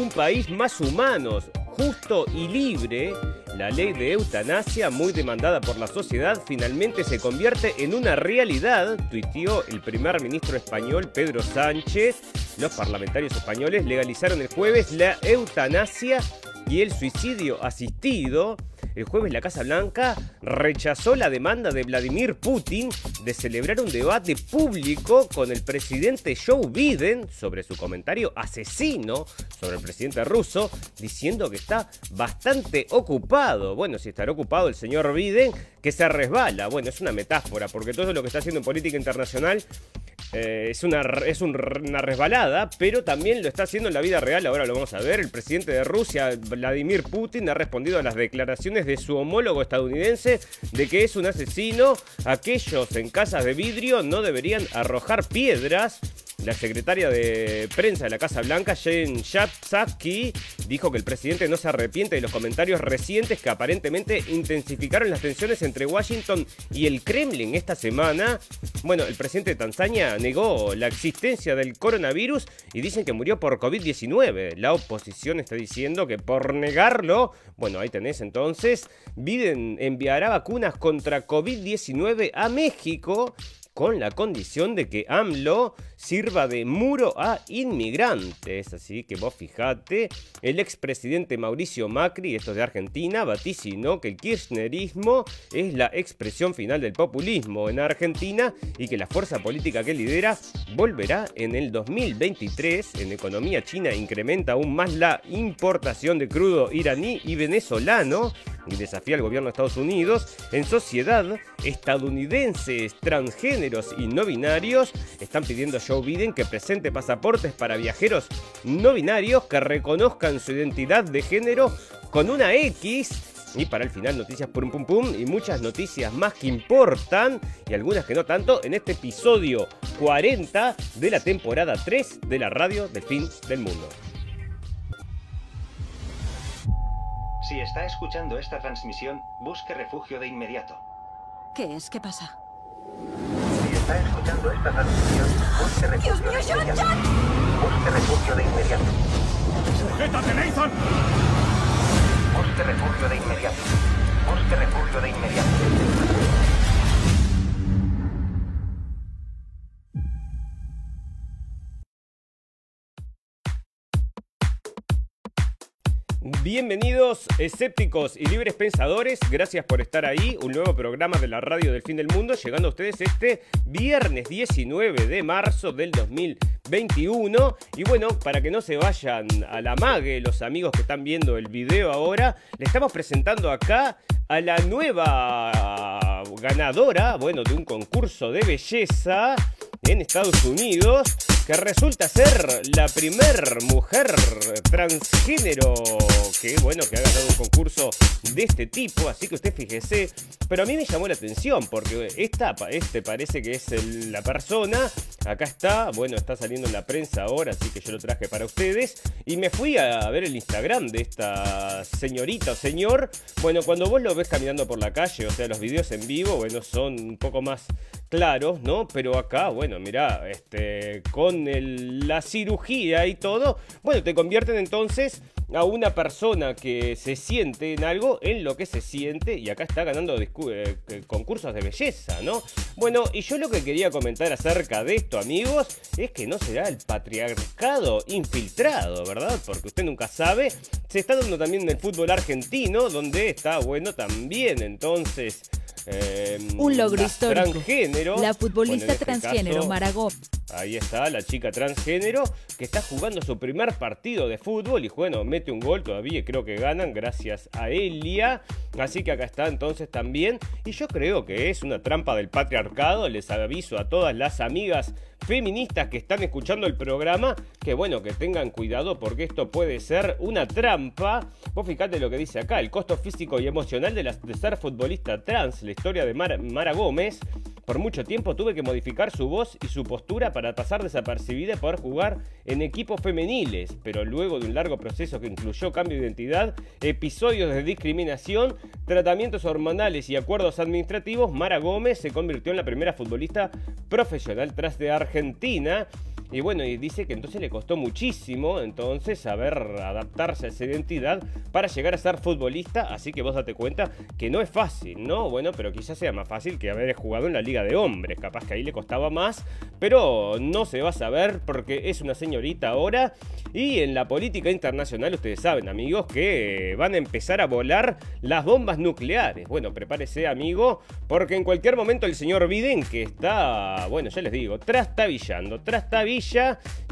un país más humano, justo y libre. La ley de eutanasia, muy demandada por la sociedad, finalmente se convierte en una realidad, tuiteó el primer ministro español Pedro Sánchez. Los parlamentarios españoles legalizaron el jueves la eutanasia y el suicidio asistido. El jueves la Casa Blanca rechazó la demanda de Vladimir Putin de celebrar un debate público con el presidente Joe Biden sobre su comentario asesino sobre el presidente ruso, diciendo que está bastante ocupado. Bueno, si estará ocupado el señor Biden, que se resbala. Bueno, es una metáfora, porque todo lo que está haciendo en política internacional eh, es, una, es una resbalada, pero también lo está haciendo en la vida real, ahora lo vamos a ver. El presidente de Rusia, Vladimir Putin, ha respondido a las declaraciones de su homólogo estadounidense de que es un asesino. Aquellos en casas de vidrio no deberían arrojar piedras. La secretaria de prensa de la Casa Blanca, Jen Psaki, dijo que el presidente no se arrepiente de los comentarios recientes que aparentemente intensificaron las tensiones entre Washington y el Kremlin esta semana. Bueno, el presidente de Tanzania negó la existencia del coronavirus y dicen que murió por COVID-19. La oposición está diciendo que por negarlo, bueno, ahí tenés entonces, Biden enviará vacunas contra COVID-19 a México con la condición de que AMLO sirva de muro a inmigrantes. Así que vos fijate, el expresidente Mauricio Macri, esto es de Argentina, vaticinó que el kirchnerismo es la expresión final del populismo en Argentina y que la fuerza política que lidera volverá en el 2023. En economía china incrementa aún más la importación de crudo iraní y venezolano y desafía al gobierno de Estados Unidos. En sociedad, estadounidenses, transgéneros y no binarios están pidiendo a Joe Biden que presente pasaportes para viajeros no binarios que reconozcan su identidad de género con una X. Y para el final, noticias pum pum pum y muchas noticias más que importan y algunas que no tanto en este episodio 40 de la temporada 3 de la radio del fin del mundo. Si está escuchando esta transmisión, busque refugio de inmediato. ¿Qué es? ¿Qué pasa? Está escuchando esta transmisión, busque refugio ¡Dios mío, de John, inmediato. John! Busque refugio de inmediato. ¡Sujétate, Nathan! Busque refugio de inmediato. Busque refugio de inmediato. Bienvenidos escépticos y libres pensadores, gracias por estar ahí, un nuevo programa de la radio del fin del mundo, llegando a ustedes este viernes 19 de marzo del 2021. Y bueno, para que no se vayan a la mague los amigos que están viendo el video ahora, le estamos presentando acá a la nueva ganadora, bueno, de un concurso de belleza en Estados Unidos, que resulta ser la primer mujer transgénero que, bueno, que ha ganado un concurso de este tipo, así que usted fíjese, pero a mí me llamó la atención, porque esta, este parece que es la persona, acá está, bueno, está saliendo en la prensa ahora, así que yo lo traje para ustedes, y me fui a ver el Instagram de esta señorita o señor, bueno, cuando vos lo ves caminando por la calle, o sea, los videos en vivo, bueno, son un poco más claros, ¿no? Pero acá, bueno, mirá, este, el- la cirugía y todo, bueno, te convierten entonces a una persona que se siente en algo en lo que se siente y acá está ganando eh, concursos de belleza, ¿no? Bueno, y yo lo que quería comentar acerca de esto, amigos, es que no será el patriarcado infiltrado, ¿verdad? Porque usted nunca sabe. Se está dando también en el fútbol argentino, donde está, bueno, también entonces... eh, Un logro la histórico. Transgénero. La futbolista Bueno, este transgénero caso, Mara Gómez. Ahí está la chica transgénero que está jugando su primer partido de fútbol y bueno, mete un gol todavía y creo que ganan gracias a Elia. Así que acá está entonces también. Y yo creo que es una trampa del patriarcado. Les aviso a todas las amigas feministas que están escuchando el programa que bueno, que tengan cuidado porque esto puede ser una trampa. Vos fijate lo que dice acá, el costo físico y emocional de, la- ser futbolista trans, la historia de Mara, Gómez. Por mucho tiempo tuve que modificar su voz y su postura para pasar desapercibida y poder jugar en equipos femeniles, pero luego de un largo proceso que incluyó cambio de identidad, episodios de discriminación, tratamientos hormonales y acuerdos administrativos, Mara Gómez se convirtió en la primera futbolista profesional tras de Argentina. Y bueno, y dice que entonces le costó muchísimo entonces saber adaptarse a esa identidad para llegar a ser futbolista. Así que vos date cuenta que no es fácil, ¿no? Bueno, pero quizás sea más fácil que haber jugado en la liga de hombres. Capaz que ahí le costaba más, pero no se va a saber porque es una señorita ahora. Y en la política internacional, ustedes saben, amigos, que van a empezar a volar las bombas nucleares. Bueno, prepárese, amigo, porque en cualquier momento el señor Biden, que está, bueno, ya les digo, trastabillando, trastabillando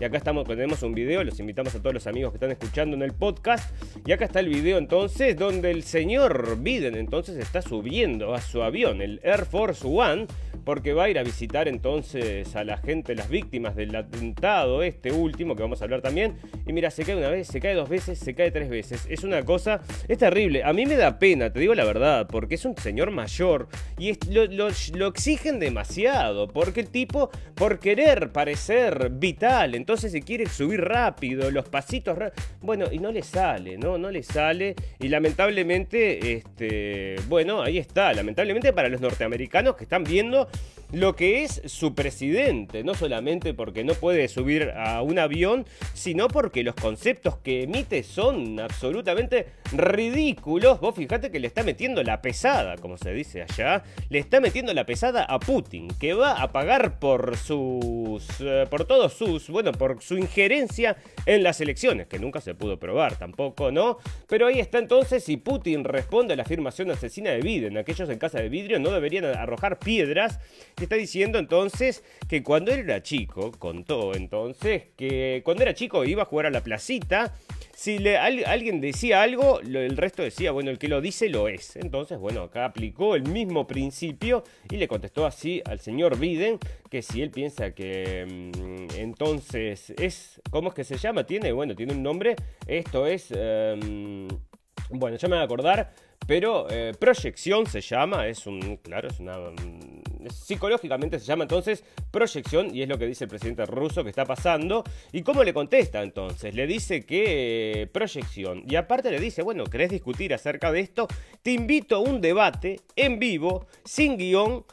y acá estamos, tenemos un video, los invitamos a todos los amigos que están escuchando en el podcast. Y acá está el video entonces donde el señor Biden entonces está subiendo a su avión, el Air Force One, porque va a ir a visitar entonces a la gente, las víctimas del atentado, este último que vamos a hablar también. Y mira, se cae una vez, se cae dos veces, se cae tres veces. Es una cosa, es terrible. A mí me da pena, te digo la verdad, porque es un señor mayor y lo, lo exigen demasiado, porque el tipo, por querer parecer vital, entonces se quiere subir rápido, los pasitos, bueno, y no le sale, ¿no? No le sale y lamentablemente, este, bueno, ahí está, lamentablemente para los norteamericanos que están viendo lo que es su presidente, no solamente porque no puede subir a un avión, sino porque los conceptos que emite son absolutamente ridículos. Vos fijate que le está metiendo la pesada, como se dice allá, le está metiendo la pesada a Putin, que va a pagar por sus eh, por todos sus, bueno, por su injerencia en las elecciones, que nunca se pudo probar tampoco, ¿no? Pero ahí está entonces si Putin responde a la afirmación asesina de Biden, aquellos en casa de vidrio no deberían arrojar piedras está diciendo entonces que cuando él era chico, contó entonces que cuando era chico iba a jugar a la placita. Si le, alguien decía algo, el resto decía, bueno, el que lo dice lo es. Entonces, bueno, acá aplicó el mismo principio y le contestó así al señor Biden que si él piensa que mm, entonces es, ¿cómo es que se llama? Tiene, bueno, tiene un nombre. Esto es, em, bueno, ya me voy a acordar, pero eh, proyección se llama, es un, claro, es una mm, psicológicamente se llama entonces proyección y es lo que dice el presidente ruso que está pasando. ¿Y cómo le contesta entonces? Le dice que eh, proyección. Y aparte le dice, bueno, ¿querés discutir acerca de esto? Te invito a un debate en vivo, sin guion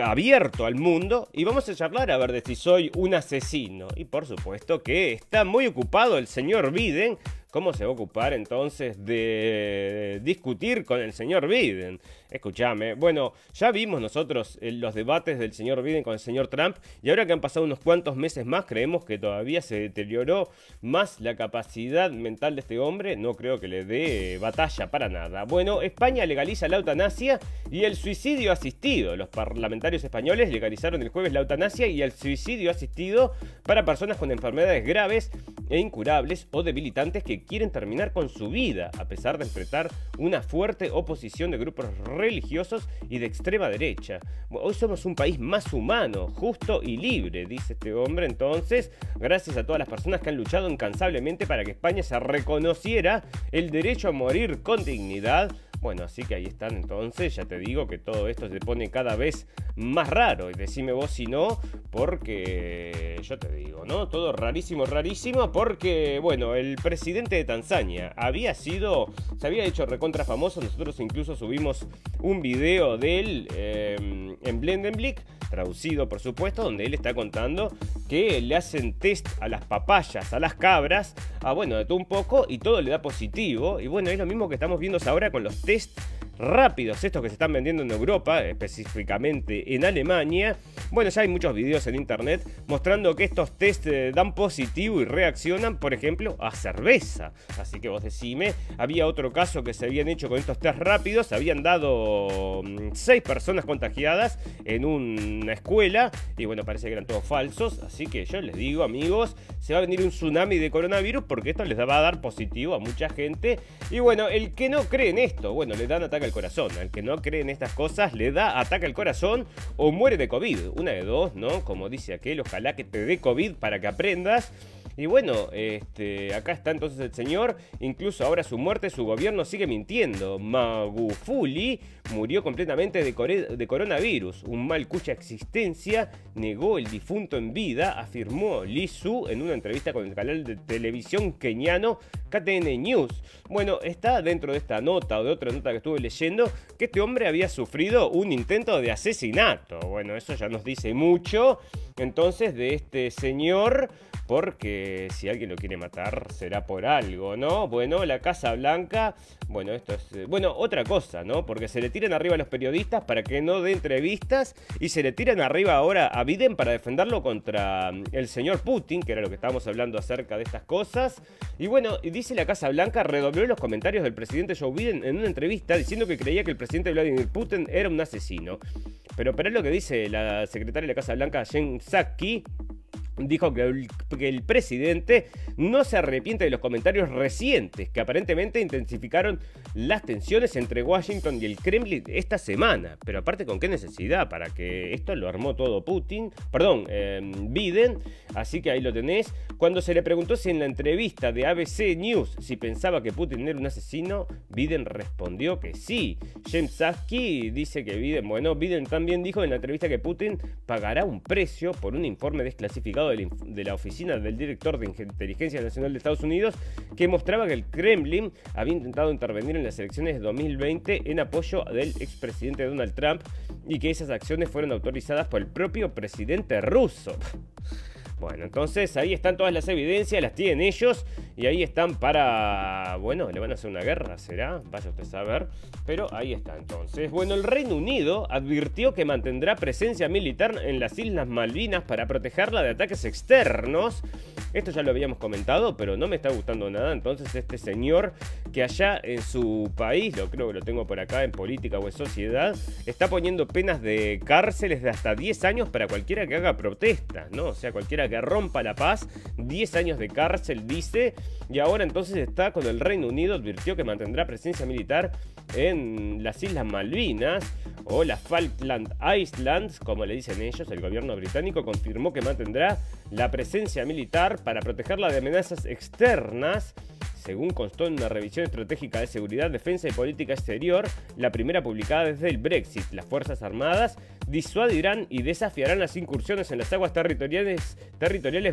abierto al mundo y vamos a charlar a ver de si soy un asesino. Y por supuesto que está muy ocupado el señor Biden ¿Cómo se va a ocupar entonces de discutir con el señor Biden? Escúchame, bueno, ya vimos nosotros eh, los debates del señor Biden con el señor Trump y ahora que han pasado unos cuantos meses más, creemos que todavía se deterioró más la capacidad mental de este hombre, no creo que le dé batalla para nada. Bueno, España legaliza la eutanasia y el suicidio asistido. Los parlamentarios españoles legalizaron el jueves la eutanasia y el suicidio asistido para personas con enfermedades graves e incurables o debilitantes que quieren terminar con su vida, a pesar de enfrentar una fuerte oposición de grupos religiosos y de extrema derecha. Hoy somos un país más humano, justo y libre, dice este hombre entonces, gracias a todas las personas que han luchado incansablemente para que España se reconociera el derecho a morir con dignidad bueno, así que ahí están entonces, ya te digo que todo esto se pone cada vez más raro. Y decime vos si no, porque yo te digo, ¿no? Todo rarísimo, rarísimo, porque, bueno, el presidente de Tanzania había sido, se había hecho recontra famoso, nosotros incluso subimos un video de él eh, en Blendenblick, traducido por supuesto, donde él está contando que le hacen test a las papayas, a las cabras, a bueno, de todo un poco, y todo le da positivo. Y bueno, es lo mismo que estamos viendo ahora con los test artist rápidos, estos que se están vendiendo en Europa, específicamente en Alemania. Bueno, ya hay muchos videos en internet mostrando que estos test eh, dan positivo y reaccionan, por ejemplo, a cerveza. Así que vos decime, había otro caso que se habían hecho con estos test rápidos, habían dado 6 mm, personas contagiadas en una escuela y bueno, parece que eran todos falsos. Así que yo les digo, amigos, se va a venir un tsunami de coronavirus porque esto les va a dar positivo a mucha gente. Y bueno, el que no cree en esto, bueno, le dan ataque al corazón. Al que no cree en estas cosas, le da ataque al corazón o muere de COVID. Una de dos, ¿no? Como dice aquel, ojalá que te dé COVID para que aprendas. Y bueno, este, acá está entonces el señor, incluso ahora su muerte, su gobierno sigue mintiendo. Magufuli murió completamente de, coronavirus, un mal cuya existencia negó el difunto en vida, afirmó Lee Su en una entrevista con el canal de televisión keniano KTN News. Bueno, está dentro de esta nota o de otra nota que estuve leyendo que este hombre había sufrido un intento de asesinato. Bueno, eso ya nos dice mucho entonces de este señor porque si alguien lo quiere matar será por algo, ¿no? Bueno, la Casa Blanca, bueno, esto es, eh, bueno, otra cosa, ¿no? Porque se le tiran arriba a los periodistas para que no dé entrevistas y se le tiran arriba ahora a Biden para defenderlo contra mm, el señor Putin, que era lo que estábamos hablando acerca de estas cosas. Y bueno, dice la Casa Blanca, redobló los comentarios del presidente Joe Biden en una entrevista diciendo que creía que el presidente Vladimir Putin era un asesino. Pero, pero es lo que dice la secretaria de la Casa Blanca, Jen Psaki, dijo que el, presidente no se arrepiente de los comentarios recientes que aparentemente intensificaron las tensiones entre Washington y el Kremlin esta semana. Pero aparte, ¿con qué necesidad? Para que esto lo armó todo Putin, perdón, em, Biden. Así que ahí lo tenés. Cuando se le preguntó si en la entrevista de ABC News si pensaba que Putin era un asesino, Biden respondió que sí. James Sasky dice que Biden, bueno, Biden también dijo en la entrevista que Putin pagará un precio por un informe desclasificado de la oficina del director de Inteligencia Nacional de Estados Unidos que mostraba que el Kremlin había intentado intervenir en las elecciones de 2020 en apoyo del expresidente Donald Trump y que esas acciones fueron autorizadas por el propio presidente ruso. Bueno, entonces ahí están todas las evidencias, las tienen ellos y ahí están para... Bueno, le van a hacer una guerra, será, vaya usted a saber, pero ahí está entonces. Bueno, el Reino Unido advirtió que mantendrá presencia militar en las Islas Malvinas para protegerla de ataques externos. Esto ya lo habíamos comentado, pero no me está gustando nada. Entonces este señor que allá en su país, lo creo que lo tengo por acá en política o en sociedad, está poniendo penas de cárceles de hasta 10 años para cualquiera que haga protestas, ¿no? O sea, cualquiera que rompa la paz, 10 años de cárcel dice, y ahora entonces está con el Reino Unido, advirtió que mantendrá presencia militar en las Islas Malvinas o las Falkland Islands, como le dicen ellos, el gobierno británico confirmó que mantendrá la presencia militar para protegerla de amenazas externas. Según constó en una revisión estratégica de seguridad, defensa y política exterior, la primera publicada desde el Brexit. Las Fuerzas Armadas disuadirán y desafiarán las incursiones en las aguas territoriales,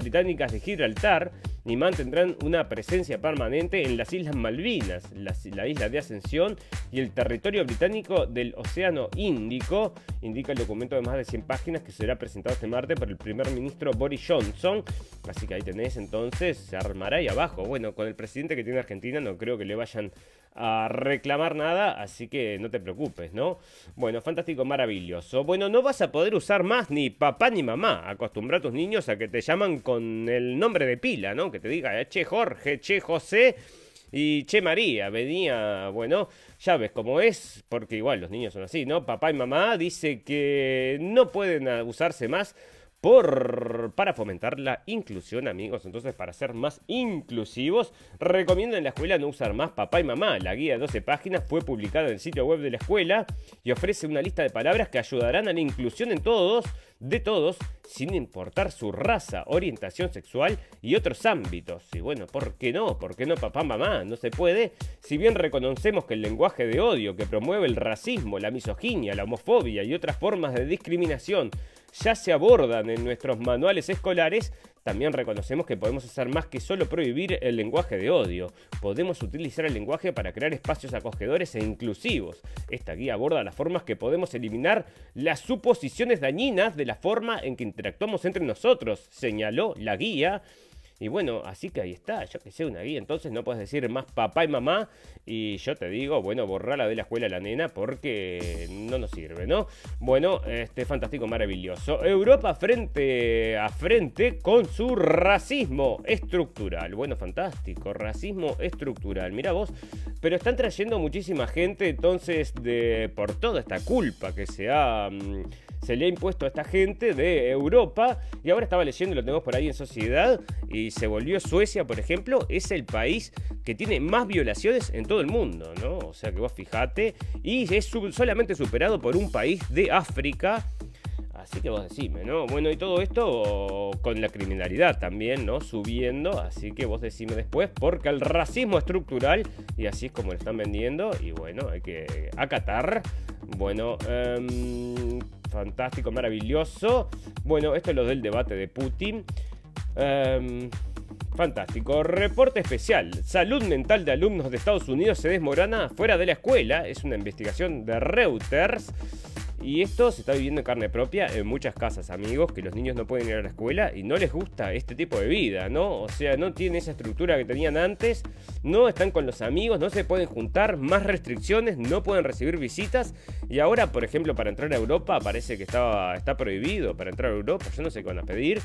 británicas de Gibraltar y mantendrán una presencia permanente en las Islas Malvinas, la, isla de Ascensión y el territorio británico del Océano Índico, indica el documento de más de 100 páginas que será presentado este martes por el primer ministro Boris Johnson. Así que ahí tenés entonces, se armará ahí abajo. Bueno, con el presidente que tiene Argentina no creo que le vayan a reclamar nada, así que no te preocupes, ¿no? Bueno, fantástico, maravilloso. Bueno, no vas a poder usar más ni papá ni mamá. Acostumbra a tus niños a que te llaman con el nombre de pila, ¿no? Que te diga, eh, che Jorge, che José y che María. Venía, bueno, ya ves cómo es, porque igual los niños son así, ¿no? Papá y mamá dice que no pueden usarse más por, para fomentar la inclusión, amigos. Entonces, para ser más inclusivos, recomiendo en la escuela no usar más papá y mamá. La guía de 12 páginas fue publicada en el sitio web de la escuela y ofrece una lista de palabras que ayudarán a la inclusión en todos, de todos, sin importar su raza, orientación sexual y otros ámbitos. Y bueno, ¿por qué no? ¿Por qué no papá, mamá? No se puede. Si bien reconocemos que el lenguaje de odio que promueve el racismo, la misoginia, la homofobia y otras formas de discriminación ya se abordan en nuestros manuales escolares, también reconocemos que podemos hacer más que solo prohibir el lenguaje de odio. Podemos utilizar el lenguaje para crear espacios acogedores e inclusivos. Esta guía aborda las formas que podemos eliminar las suposiciones dañinas de la forma en que interactuamos entre nosotros, señaló la guía y bueno, así que ahí está, yo que sé, una guía. Entonces no puedes decir más papá y mamá. Y yo te digo, bueno, borrala de la escuela la nena porque no nos sirve, ¿no? Bueno, este fantástico, maravilloso. Europa frente a frente con su racismo estructural. Bueno, fantástico, racismo estructural. Mira vos, pero están trayendo muchísima gente entonces de por toda esta culpa que se ha... Mm, se le ha impuesto a esta gente de Europa y ahora estaba leyendo, lo tenemos por ahí en sociedad y se volvió Suecia, por ejemplo, es el país que tiene más violaciones en todo el mundo, ¿no? O sea que vos fijate y es solamente superado por un país de África Así que vos decime, ¿no? Bueno, y todo esto con la criminalidad también, ¿no? Subiendo, así que vos decime después, porque el racismo estructural, y así es como lo están vendiendo, y bueno, hay que acatar. Bueno, em, fantástico, maravilloso. Bueno, esto es lo del debate de Putin. Em, fantástico. Reporte especial. Salud mental de alumnos de Estados Unidos se desmorona fuera de la escuela. Es una investigación de Reuters. Y esto se está viviendo en carne propia en muchas casas, amigos, que los niños no pueden ir a la escuela y no les gusta este tipo de vida, ¿no? O sea, no tienen esa estructura que tenían antes, no están con los amigos, no se pueden juntar, más restricciones, no pueden recibir visitas. Y ahora, por ejemplo, para entrar a Europa parece que estaba, está prohibido para entrar a Europa, yo no sé qué van a pedir.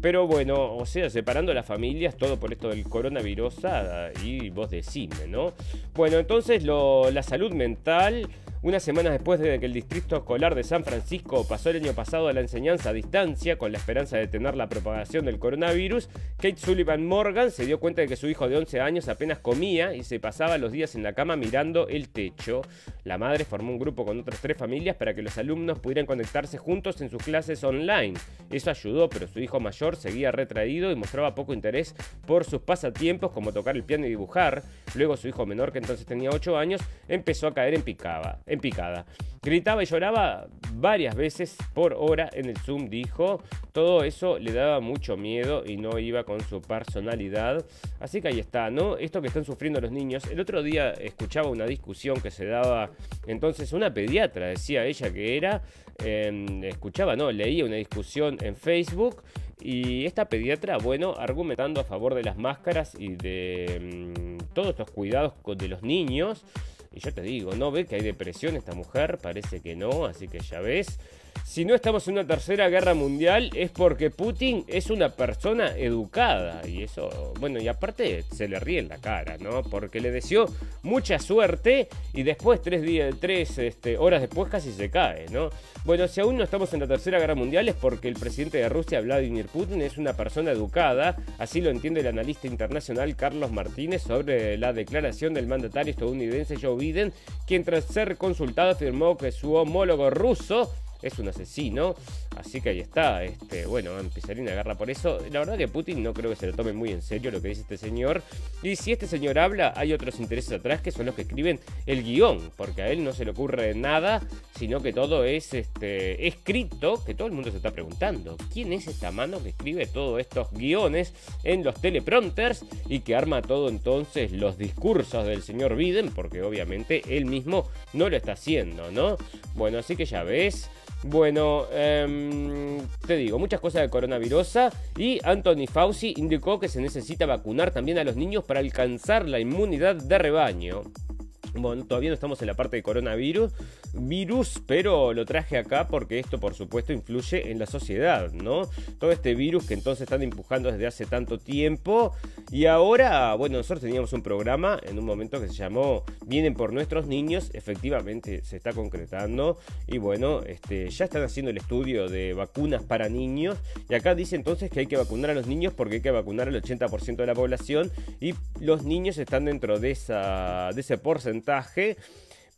Pero bueno, o sea, separando las familias, todo por esto del coronavirus ah, y vos decime, ¿no? Bueno, entonces la salud mental unas semanas después de que el Distrito Escolar de San Francisco pasó el año pasado a la enseñanza a distancia con la esperanza de detener la propagación del coronavirus, Kate Sullivan Morgan se dio cuenta de que su hijo de 11 años apenas comía y se pasaba los días en la cama mirando el techo. La madre formó un grupo con otras tres familias para que los alumnos pudieran conectarse juntos en sus clases online. Eso ayudó, pero su hijo mayor seguía retraído y mostraba poco interés por sus pasatiempos como tocar el piano y dibujar. Luego su hijo menor, que entonces tenía 8 años, empezó a caer en picaba en picada. Gritaba y lloraba varias veces por hora en el Zoom, dijo. Todo eso le daba mucho miedo y no iba con su personalidad. Así que ahí está, ¿no? Esto que están sufriendo los niños. El otro día escuchaba una discusión que se daba entonces una pediatra, decía ella que era. Em, escuchaba, no, leía una discusión en Facebook. Y esta pediatra, bueno, argumentando a favor de las máscaras y de mm, todos estos cuidados de los niños. Y yo te digo, ¿no ve que hay depresión esta mujer? Parece que no, así que ya ves. Si no estamos en una tercera guerra mundial es porque Putin es una persona educada. Y eso, bueno, y aparte se le ríe en la cara, ¿no? Porque le deseó mucha suerte y después, tres, días, tres este, horas después, casi se cae, ¿no? Bueno, si aún no estamos en la tercera guerra mundial es porque el presidente de Rusia, Vladimir Putin, es una persona educada. Así lo entiende el analista internacional Carlos Martínez sobre la declaración del mandatario estadounidense Joe Biden, quien tras ser consultado afirmó que su homólogo ruso es un asesino. Así que ahí está. Este, bueno, empezaría una guerra por eso. La verdad que Putin no creo que se lo tome muy en serio lo que dice este señor. Y si este señor habla, hay otros intereses atrás que son los que escriben el guion. Porque a él no se le ocurre nada, sino que todo es este, escrito, que todo el mundo se está preguntando. ¿Quién es esta mano que escribe todos estos guiones en los teleprompters y que arma todo entonces los discursos del señor Biden? Porque obviamente él mismo no lo está haciendo, ¿no? Bueno, así que ya ves. Bueno, em, te digo, muchas cosas de coronavirus y Anthony Fauci indicó que se necesita vacunar también a los niños para alcanzar la inmunidad de rebaño. Bueno, todavía no estamos en la parte de coronavirus, virus, pero lo traje acá porque esto por supuesto influye en la sociedad, ¿no? Todo este virus que entonces están empujando desde hace tanto tiempo. Y ahora, bueno, nosotros teníamos un programa en un momento que se llamó Vienen por nuestros niños, efectivamente se está concretando. Y bueno, este, ya están haciendo el estudio de vacunas para niños. Y acá dice entonces que hay que vacunar a los niños porque hay que vacunar al 80% de la población. Y los niños están dentro de, esa, de ese porcentaje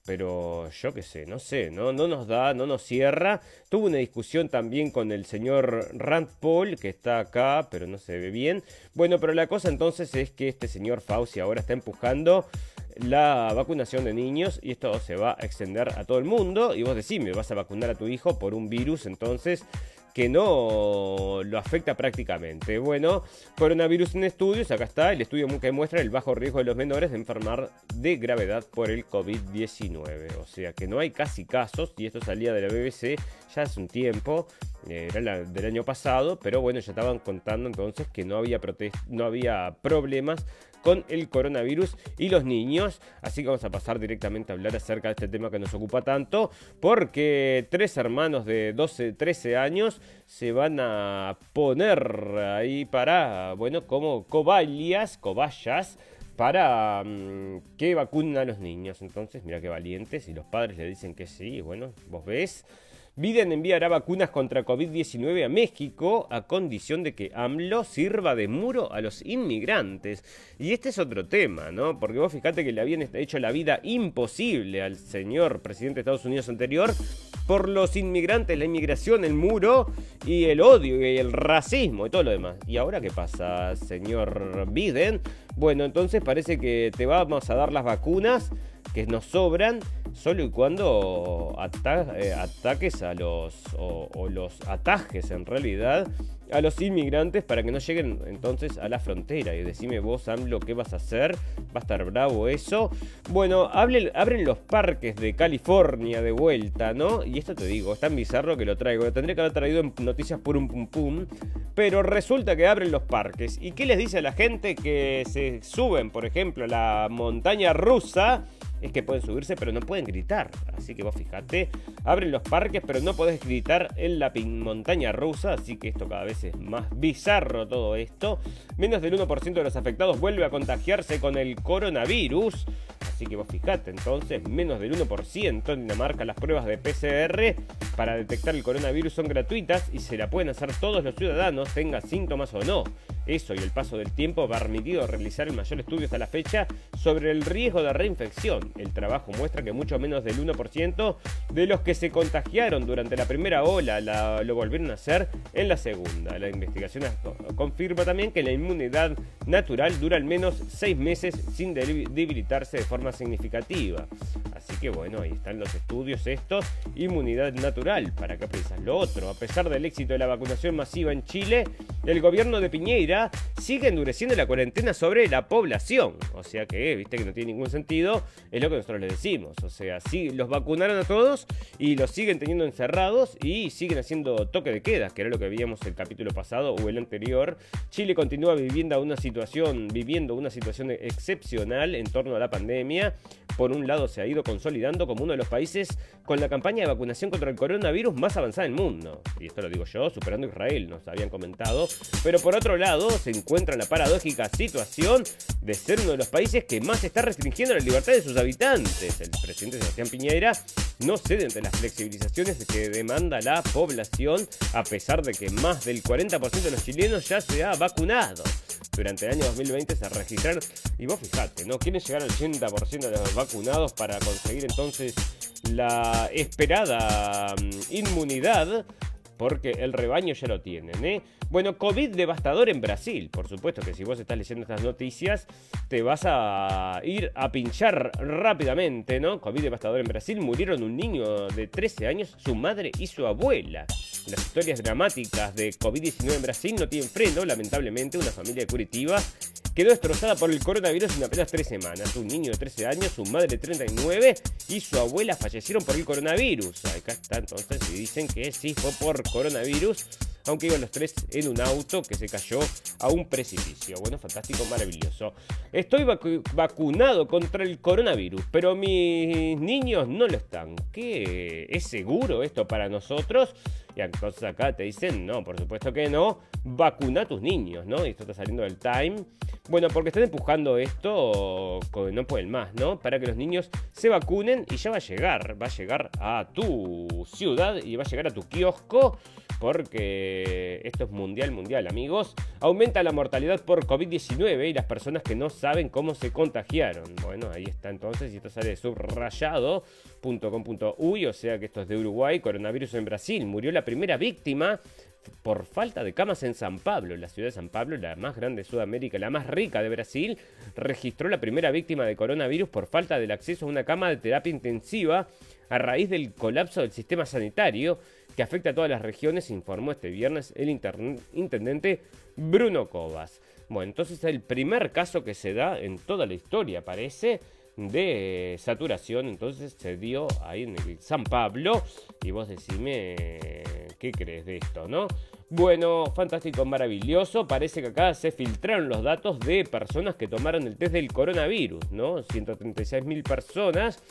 pero yo qué sé, no sé, ¿no? no nos da, no nos cierra. Tuvo una discusión también con el señor Rand Paul, que está acá, pero no se ve bien. Bueno, pero la cosa entonces es que este señor Fauci ahora está empujando la vacunación de niños y esto se va a extender a todo el mundo. Y vos decís, me vas a vacunar a tu hijo por un virus, entonces que no lo afecta prácticamente. Bueno, coronavirus en estudios, acá está el estudio que muestra el bajo riesgo de los menores de enfermar de gravedad por el COVID-19. O sea que no hay casi casos, y esto salía de la BBC ya hace un tiempo, eh, era del año pasado, pero bueno, ya estaban contando entonces que no había, no había problemas con el coronavirus y los niños. Así que vamos a pasar directamente a hablar acerca de este tema que nos ocupa tanto, porque tres hermanos de 12, 13 años se van a poner ahí para, bueno, como cobayas, cobayas para mm, que vacunen a los niños. Entonces, mira qué valientes. Y los padres le dicen que sí. Bueno, vos ves. Biden enviará vacunas contra COVID-19 a México a condición de que AMLO sirva de muro a los inmigrantes. Y este es otro tema, ¿no? Porque vos fíjate que le habían hecho la vida imposible al señor presidente de Estados Unidos anterior por los inmigrantes, la inmigración, el muro y el odio y el racismo y todo lo demás. ¿Y ahora qué pasa, señor Biden? Bueno, entonces parece que te vamos a dar las vacunas que nos sobran solo y cuando eh, ataques a los o, los atajes en realidad a los inmigrantes para que no lleguen entonces a la frontera. Y decime vos, AMLO, ¿qué vas a hacer? Va a estar bravo eso. Bueno, abren los parques de California de vuelta, ¿no? Y esto te digo, es tan bizarro que lo traigo. Lo tendría que haber traído en noticias por un pum pum. Pero resulta que abren los parques. ¿Y qué les dice a la gente que se suben, por ejemplo, a la montaña rusa? Es que pueden subirse, pero no pueden gritar. Así que vos fijate, abren los parques, pero no podés gritar en la montaña rusa. Así que esto cada vez es más bizarro todo esto. Menos del 1% de los afectados vuelve a contagiarse con el coronavirus. Así que vos fijate, entonces, menos del 1% en Dinamarca las pruebas de PCR para detectar el coronavirus son gratuitas y se la pueden hacer todos los ciudadanos, tengan síntomas o no. Eso y el paso del tiempo ha permitido realizar el mayor estudio hasta la fecha sobre el riesgo de reinfección. El trabajo muestra que mucho menos del 1% de los que se contagiaron durante la primera ola lo volvieron a hacer en la segunda. La investigación confirma también que la inmunidad natural dura al menos 6 meses sin debilitarse de forma significativa. Así que bueno, ahí están los estudios estos. Inmunidad natural, ¿para qué pensás lo otro? A pesar del éxito de la vacunación masiva en Chile, el gobierno de Piñeira sigue endureciendo la cuarentena sobre la población. O sea que, viste que no tiene ningún sentido, es lo que nosotros les decimos. O sea, sí, los vacunaron a todos y los siguen teniendo encerrados y siguen haciendo toque de queda, que era lo que veíamos el capítulo pasado o el anterior. Chile continúa viviendo una situación, viviendo una situación excepcional en torno a la pandemia. Por un lado se ha ido consolidando como uno de los países con la campaña de vacunación contra el coronavirus más avanzada del mundo. Y esto lo digo yo, superando a Israel, nos habían comentado. Pero por otro lado se encuentra en la paradójica situación de ser uno de los países que más está restringiendo la libertad de sus habitantes. El presidente Sebastián Piñera no cede ante las flexibilizaciones que demanda la población, a pesar de que más del 40% de los chilenos ya se ha vacunado. Durante el año 2020 se registraron, y vos fijate, ¿no? Quieren llegar al 80% de los vacunados para conseguir entonces la esperada mm, inmunidad porque el rebaño ya lo tienen. ¿eh? Bueno, COVID devastador en Brasil. Por supuesto que si vos estás leyendo estas noticias, te vas a ir a pinchar rápidamente, ¿no? COVID devastador en Brasil. Murieron un niño de 13 años, su madre y su abuela. Las historias dramáticas de COVID-19 en Brasil no tienen freno, lamentablemente. Una familia de Curitiba quedó destrozada por el coronavirus en apenas tres semanas. Un niño de 13 años, su madre de 39 y su abuela fallecieron por el coronavirus. Acá está entonces y dicen que sí fue por coronavirus aunque iban los tres en un auto que se cayó a un precipicio. Bueno, fantástico, maravilloso. Estoy vacunado contra el coronavirus, pero mis niños no lo están. ¿Qué? ¿Es seguro esto para nosotros? Y entonces acá te dicen, no, por supuesto que no, vacuna a tus niños, ¿no? Y esto está saliendo del Time. Bueno, porque están empujando esto, no pueden más, ¿no? Para que los niños se vacunen y ya va a llegar, va a llegar a tu ciudad y va a llegar a tu kiosco porque esto es mundial, mundial, amigos. Aumenta la mortalidad por COVID-19 y las personas que no saben cómo se contagiaron. Bueno, ahí está entonces, y esto sale subrayado.com.uy, o sea que esto es de Uruguay, coronavirus en Brasil. Murió la primera víctima por falta de camas en San Pablo. La ciudad de San Pablo, la más grande de Sudamérica, la más rica de Brasil, registró la primera víctima de coronavirus por falta del acceso a una cama de terapia intensiva a raíz del colapso del sistema sanitario que afecta a todas las regiones, informó este viernes el intendente Bruno Cobas. Bueno, entonces es el primer caso que se da en toda la historia, parece, de saturación. Entonces se dio ahí en el San Pablo. Y vos decime qué crees de esto, ¿no? Bueno, fantástico, maravilloso. Parece que acá se filtraron los datos de personas que tomaron el test del coronavirus, ¿no? 136 mil personas.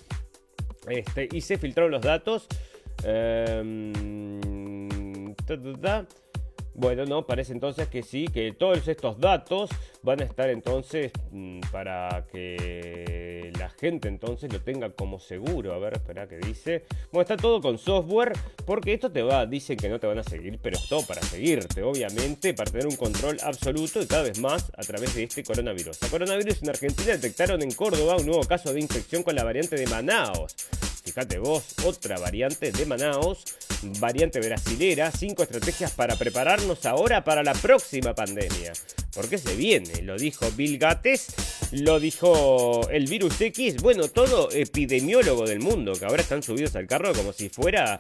Este, y se filtraron los datos Em, bueno, no, parece entonces que sí, que todos estos datos van a estar entonces mm, para que la gente entonces lo tenga como seguro. A ver, espera que dice. Bueno, está todo con software, porque esto te va, dicen que no te van a seguir, pero es todo para seguirte, obviamente, para tener un control absoluto y cada vez más a través de este coronavirus. El coronavirus en Argentina detectaron en Córdoba un nuevo caso de infección con la variante de Manaos Fíjate vos, otra variante de Manaos, variante brasilera, cinco estrategias para prepararnos ahora para la próxima pandemia. Porque se viene, lo dijo Bill Gates, lo dijo el virus X, bueno, todo epidemiólogo del mundo, que ahora están subidos al carro como si fuera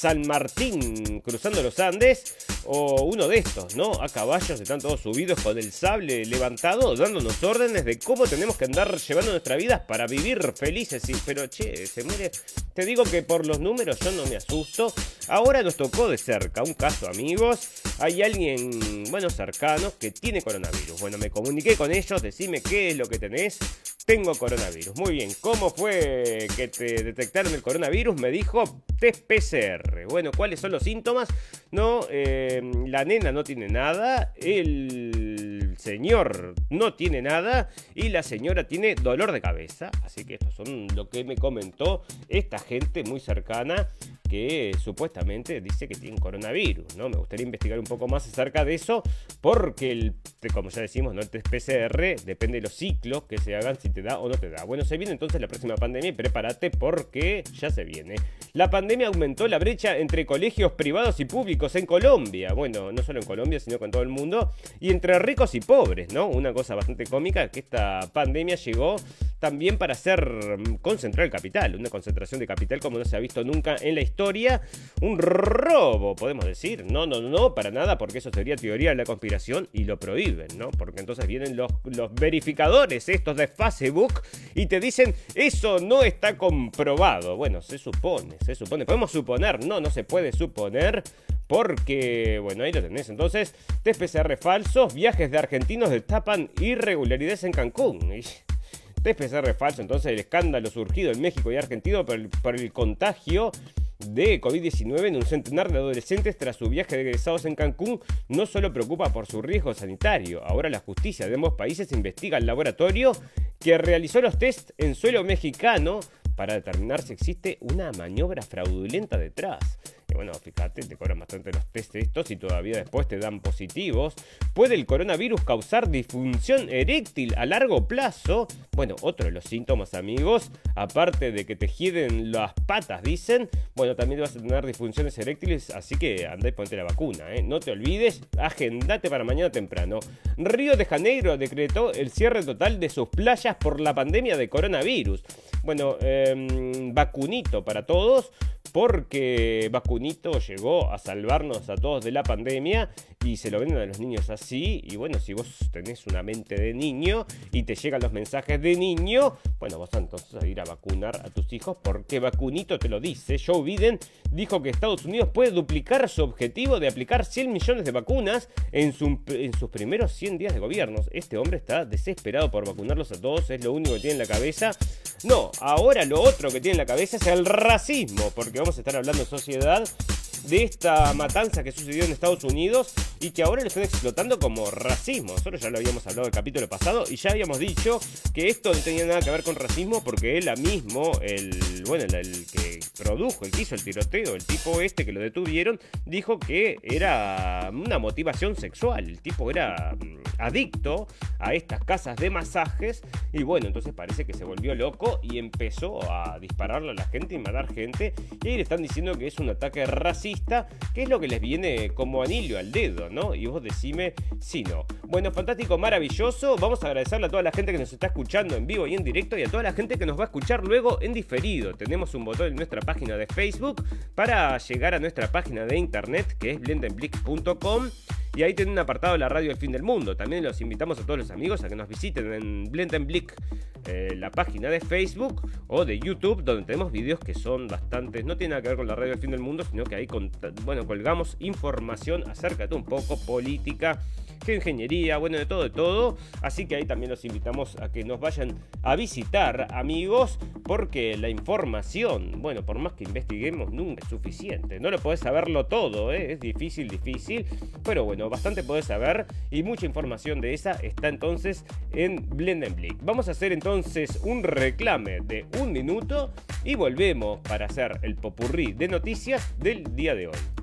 San Martín cruzando los Andes o uno de estos, ¿no? A caballos están todos subidos con el sable levantado, dándonos órdenes de cómo tenemos que andar llevando nuestra vida para vivir felices. Y, pero che, se muere. Te digo que por los números yo no me asusto. Ahora nos tocó de cerca un caso, amigos. Hay alguien, bueno, cercano que tiene coronavirus. Bueno, me comuniqué con ellos, decime qué es lo que tenés. Tengo coronavirus. Muy bien, ¿cómo fue que te detectaron el coronavirus? Me dijo test. Bueno, ¿cuáles son los síntomas? No, eh, la nena no tiene nada, el señor no tiene nada y la señora tiene dolor de cabeza. Así que estos son lo que me comentó esta gente muy cercana que supuestamente dice que tiene coronavirus, ¿no? Me gustaría investigar un poco más acerca de eso, porque el, como ya decimos, ¿no? el test PCR depende de los ciclos que se hagan, si te da o no te da. Bueno, se viene entonces la próxima pandemia y prepárate porque ya se viene. La pandemia aumentó la brecha entre colegios privados y públicos en Colombia. Bueno, no solo en Colombia, sino con todo el mundo. Y entre ricos y pobres, ¿no? Una cosa bastante cómica, que esta pandemia llegó también para hacer mm, concentrar el capital, una concentración de capital como no se ha visto nunca en la historia, un robo, podemos decir, no, no, no, para nada, porque eso sería teoría de la conspiración y lo prohíben, ¿no? Porque entonces vienen los, los verificadores estos de Facebook y te dicen, eso no está comprobado. Bueno, se supone, se supone, podemos suponer, no, no se puede suponer, porque, bueno, ahí lo tenés. Entonces, TPCR falsos, viajes de argentinos destapan irregularidades en Cancún. PCR falso, entonces el escándalo surgido en México y Argentina por el, por el contagio de COVID-19 en un centenar de adolescentes tras su viaje de egresados en Cancún no solo preocupa por su riesgo sanitario, ahora la justicia de ambos países investiga el laboratorio que realizó los test en suelo mexicano para determinar si existe una maniobra fraudulenta detrás bueno, fíjate, te cobran bastante los test estos y todavía después te dan positivos. ¿Puede el coronavirus causar disfunción eréctil a largo plazo? Bueno, otro de los síntomas, amigos, aparte de que te hieden las patas, dicen, bueno, también vas a tener disfunciones eréctiles, así que andá y ponte la vacuna, ¿eh? No te olvides, agendate para mañana temprano. Río de Janeiro decretó el cierre total de sus playas por la pandemia de coronavirus. Bueno, em, vacunito para todos, porque vacunito llegó a salvarnos a todos de la pandemia y se lo venden a los niños así. Y bueno, si vos tenés una mente de niño y te llegan los mensajes de niño, bueno, vas entonces a ir a vacunar a tus hijos porque vacunito te lo dice. Joe Biden dijo que Estados Unidos puede duplicar su objetivo de aplicar 100 millones de vacunas en, en sus primeros 100 días de gobierno. Este hombre está desesperado por vacunarlos a todos, es lo único que tiene en la cabeza. No, ahora lo otro que tiene en la cabeza es el racismo, porque vamos a estar hablando de sociedad de esta matanza que sucedió en Estados Unidos y que ahora lo están explotando como racismo. Nosotros ya lo habíamos hablado el capítulo pasado y ya habíamos dicho que esto no tenía nada que ver con racismo porque él mismo, el, bueno, el, que produjo, el que hizo el tiroteo, el tipo este que lo detuvieron, dijo que era una motivación sexual. El tipo era mm, adicto a estas casas de masajes y bueno, entonces parece que se volvió loco y empezó a dispararle a la gente y matar gente y ahí le están diciendo que es un ataque racista, que es lo que les viene como anillo al dedo, ¿no? Y vos decime si no. Bueno, fantástico, maravilloso. Vamos a agradecerle a toda la gente que nos está escuchando en vivo y en directo y a toda la gente que nos va a escuchar luego en diferido. Tenemos un botón en nuestra página de Facebook para llegar a nuestra página de internet que es blendenblick.com y ahí tienen un apartado de la radio del fin del mundo. También los invitamos a todos los amigos a que nos visiten en Blendenblick, eh, la página de Facebook o de YouTube, donde tenemos vídeos que son bastantes. No tiene nada que ver con la radio del fin del mundo, sino que ahí bueno, colgamos información acerca de un poco política ingeniería, bueno, de todo, de todo. Así que ahí también los invitamos a que nos vayan a visitar, amigos, porque la información, bueno, por más que investiguemos, nunca es suficiente. No lo podés saberlo todo, ¿eh? es difícil, difícil, pero bueno, bastante podés saber y mucha información de esa está entonces en Blendenblick. Vamos a hacer entonces un reclame de un minuto y volvemos para hacer el popurrí de noticias del día de hoy.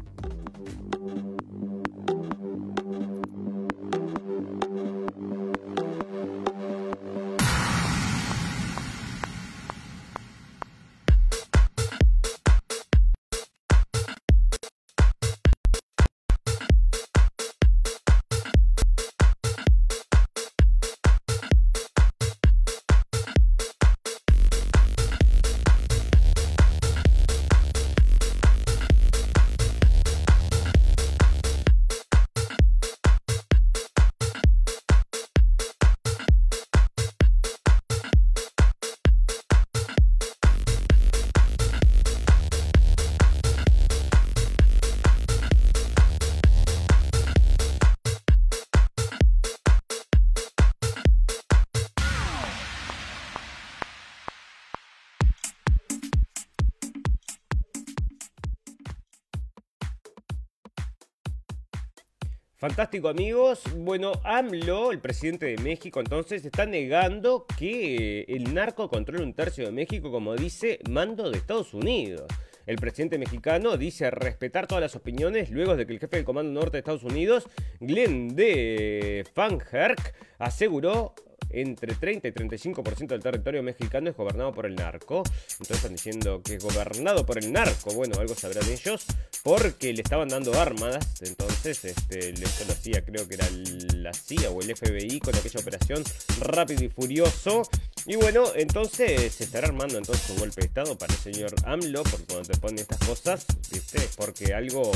Fantástico amigos. Bueno, AMLO, el presidente de México, entonces está negando que el narco controla un tercio de México, como dice, mando de Estados Unidos. El presidente mexicano dice respetar todas las opiniones luego de que el jefe del Comando Norte de Estados Unidos, Glenn de Herk, aseguró entre 30 y 35% del territorio mexicano es gobernado por el narco. Entonces están diciendo que es gobernado por el narco. Bueno, algo sabrán ellos, porque le estaban dando armas. Entonces, este, esto lo hacía, creo que era la CIA o el FBI con aquella operación rápido y furioso. Y bueno, entonces se estará armando entonces un golpe de estado para el señor AMLO, porque cuando te ponen estas cosas, ¿viste? Porque algo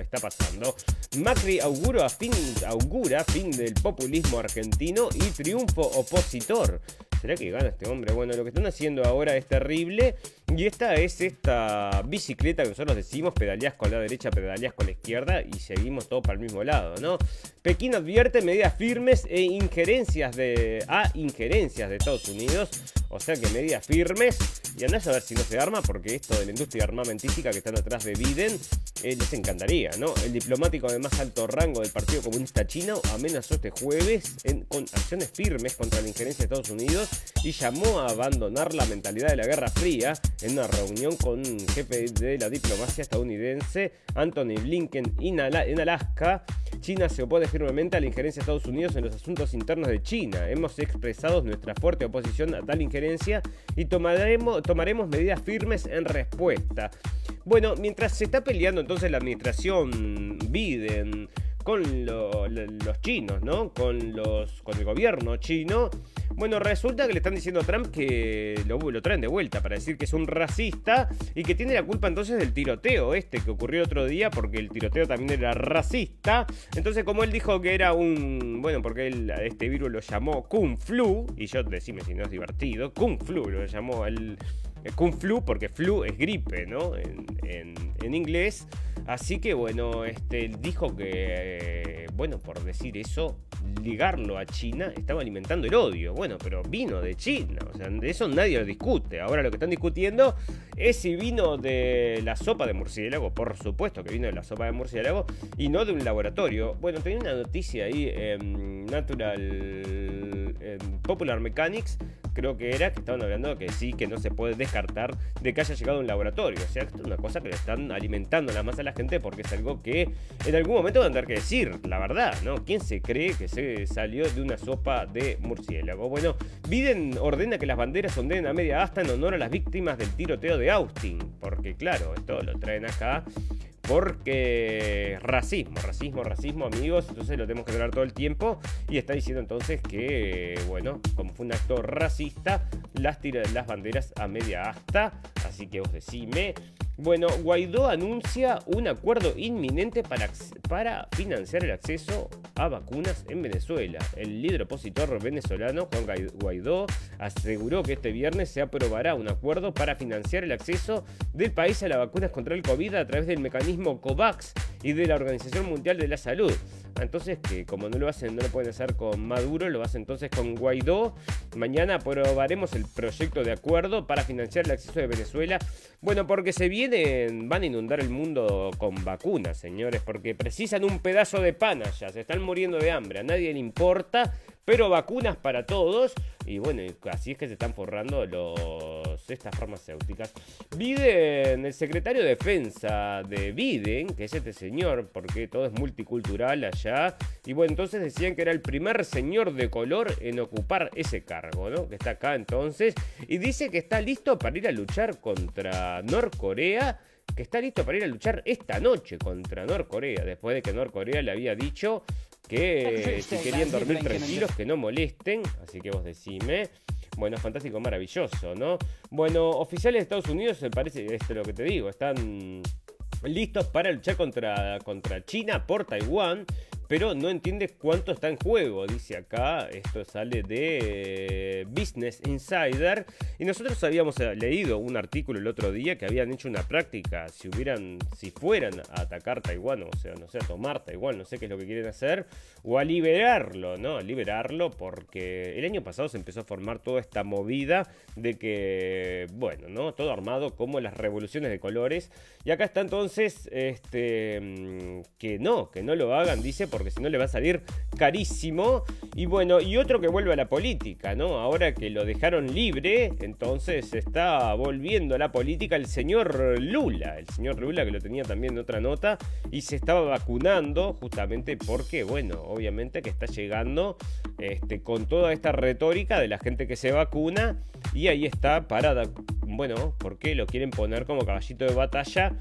está pasando. Macri augura fin, augura fin del populismo argentino y triunfo opositor. ¿Será que gana este hombre? Bueno, lo que están haciendo ahora es terrible. Y esta es esta bicicleta que nosotros decimos, pedaleas con la derecha, pedaleas con la izquierda y seguimos todo para el mismo lado, ¿no? Pekín advierte medidas firmes e injerencias de, a injerencias de Estados Unidos. O sea que medidas firmes. Y andás a ver si no se arma, porque esto de la industria armamentística que están atrás de Biden eh, les encantaría, ¿no? El diplomático de más alto rango del Partido Comunista Chino amenazó este jueves con acciones firmes contra la injerencia de Estados Unidos y llamó a abandonar la mentalidad de la Guerra Fría en una reunión con un jefe de la diplomacia estadounidense, Anthony Blinken, en Alaska. China se opone firmemente a la injerencia de Estados Unidos en los asuntos internos de China. Hemos expresado nuestra fuerte oposición a tal injerencia y tomaremos, tomaremos medidas firmes en respuesta. Bueno, mientras se está peleando entonces la administración Biden con los chinos, ¿no? Con, los, con el gobierno chino. Bueno, resulta que le están diciendo a Trump que lo, traen de vuelta para decir que es un racista y que tiene la culpa entonces del tiroteo este que ocurrió otro día porque el tiroteo también era racista. Entonces, como él dijo que era un. Bueno, porque él este virus lo llamó Kung Flu, y yo decime si no es divertido, Kung Flu lo llamó el. Kung Flu, porque flu es gripe, ¿no? En, en inglés. Así que bueno, este, dijo que, bueno, por decir eso, ligarlo a China estaba alimentando el odio. Bueno, pero vino de China, o sea, de eso nadie lo discute. Ahora lo que están discutiendo es si vino de la sopa de murciélago, por supuesto que vino de la sopa de murciélago, y no de un laboratorio. Bueno, tenía una noticia ahí en Natural Popular Mechanics creo que era, que estaban hablando que sí, que no se puede descartar de que haya llegado a un laboratorio. O sea, esto es una cosa que le están alimentando la más a la gente porque es algo que en algún momento van a tener que decir, la verdad, ¿no? ¿Quién se cree que se salió de una sopa de murciélago? Bueno, Biden ordena que las banderas ondeen a media asta en honor a las víctimas del tiroteo de Austin, porque claro, esto lo traen acá porque racismo, racismo, racismo, amigos, entonces lo tenemos que hablar todo el tiempo. Y está diciendo entonces que, bueno, como fue un acto racista, las, las banderas a media asta. Así que os decime. Bueno, Guaidó anuncia un acuerdo inminente para, para financiar el acceso a vacunas en Venezuela. El líder opositor venezolano, Juan Guaidó, aseguró que este viernes se aprobará un acuerdo para financiar el acceso del país a las vacunas contra el COVID a través del mecanismo COVAX y de la Organización Mundial de la Salud. Entonces, que como no lo hacen, no lo pueden hacer con Maduro, lo hacen entonces con Guaidó. Mañana aprobaremos el proyecto de acuerdo para financiar el acceso de Venezuela. Bueno, porque se vienen, van a inundar el mundo con vacunas, señores, porque precisan un pedazo de pan allá, se están muriendo de hambre, a nadie le importa pero vacunas para todos. Y bueno, así es que se están forrando los, estas farmacéuticas. Biden, el secretario de defensa de Biden, que es este señor, porque todo es multicultural allá. Y bueno, entonces decían que era el primer señor de color en ocupar ese cargo, ¿no? Que está acá entonces. Y dice que está listo para ir a luchar contra Norcorea que está listo para ir a luchar esta noche contra Norcorea, después de que Norcorea le había dicho que si querían dormir tranquilos, que no molesten, así que vos decime. Bueno, fantástico, maravilloso, ¿no? Bueno, oficiales de Estados Unidos, me parece, esto es lo que te digo, están listos para luchar contra, contra China por Taiwán pero no entiende cuánto está en juego. Dice acá, esto sale de Business Insider. Y nosotros habíamos eh, leído un artículo el otro día que habían hecho una práctica. Si hubieran, si fueran a atacar Taiwán, o sea, no sé, a tomar Taiwán, no sé qué es lo que quieren hacer, o a liberarlo, ¿no? A liberarlo porque el año pasado se empezó a formar toda esta movida de que, bueno, ¿no? Todo armado como las revoluciones de colores. Y acá está entonces, este, mm, que no, que no lo hagan, dice, Porque si no le va a salir carísimo. Y bueno, y otro que vuelve a la política, ¿no? Ahora que lo dejaron libre, entonces está volviendo a la política el señor Lula. El señor Lula que lo tenía también en otra nota. Y se estaba vacunando justamente porque, bueno, obviamente que está llegando este, con toda esta retórica de la gente que se vacuna. Y ahí está para, bueno, ¿por qué lo quieren poner como caballito de batalla?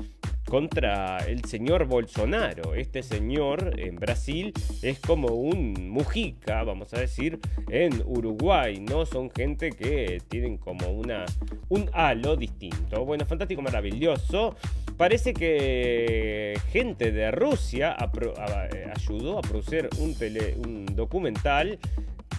Contra el señor Bolsonaro. Este señor en Brasil es como un mujica, vamos a decir, en Uruguay, ¿no? Son gente que tienen como una, un halo distinto. Bueno, fantástico, maravilloso. Parece que gente de Rusia eh, ayudó a producir un, documental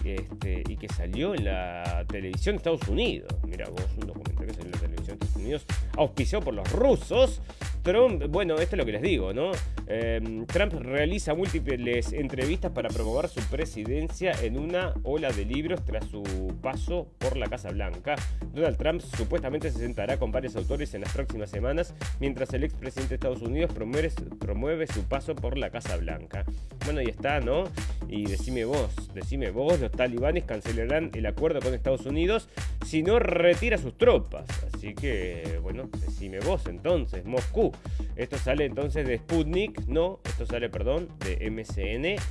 este, y que salió en la televisión de Estados Unidos. Mira vos, un documental que salió en la televisión de Estados Unidos, auspiciado por los rusos. Trump, bueno, esto es lo que les digo, ¿no? Em, Trump realiza múltiples entrevistas para promover su presidencia en una ola de libros tras su paso por la Casa Blanca. Donald Trump supuestamente se sentará con varios autores en las próximas semanas, mientras el expresidente de Estados Unidos promueve, promueve su paso por la Casa Blanca. Bueno, ahí está, ¿no? Y decime vos, decime vos, los talibanes cancelarán el acuerdo con Estados Unidos si no retira sus tropas. Así que, bueno, decime vos entonces, Moscú. Esto sale entonces de Sputnik, no, esto sale, perdón, de MCN.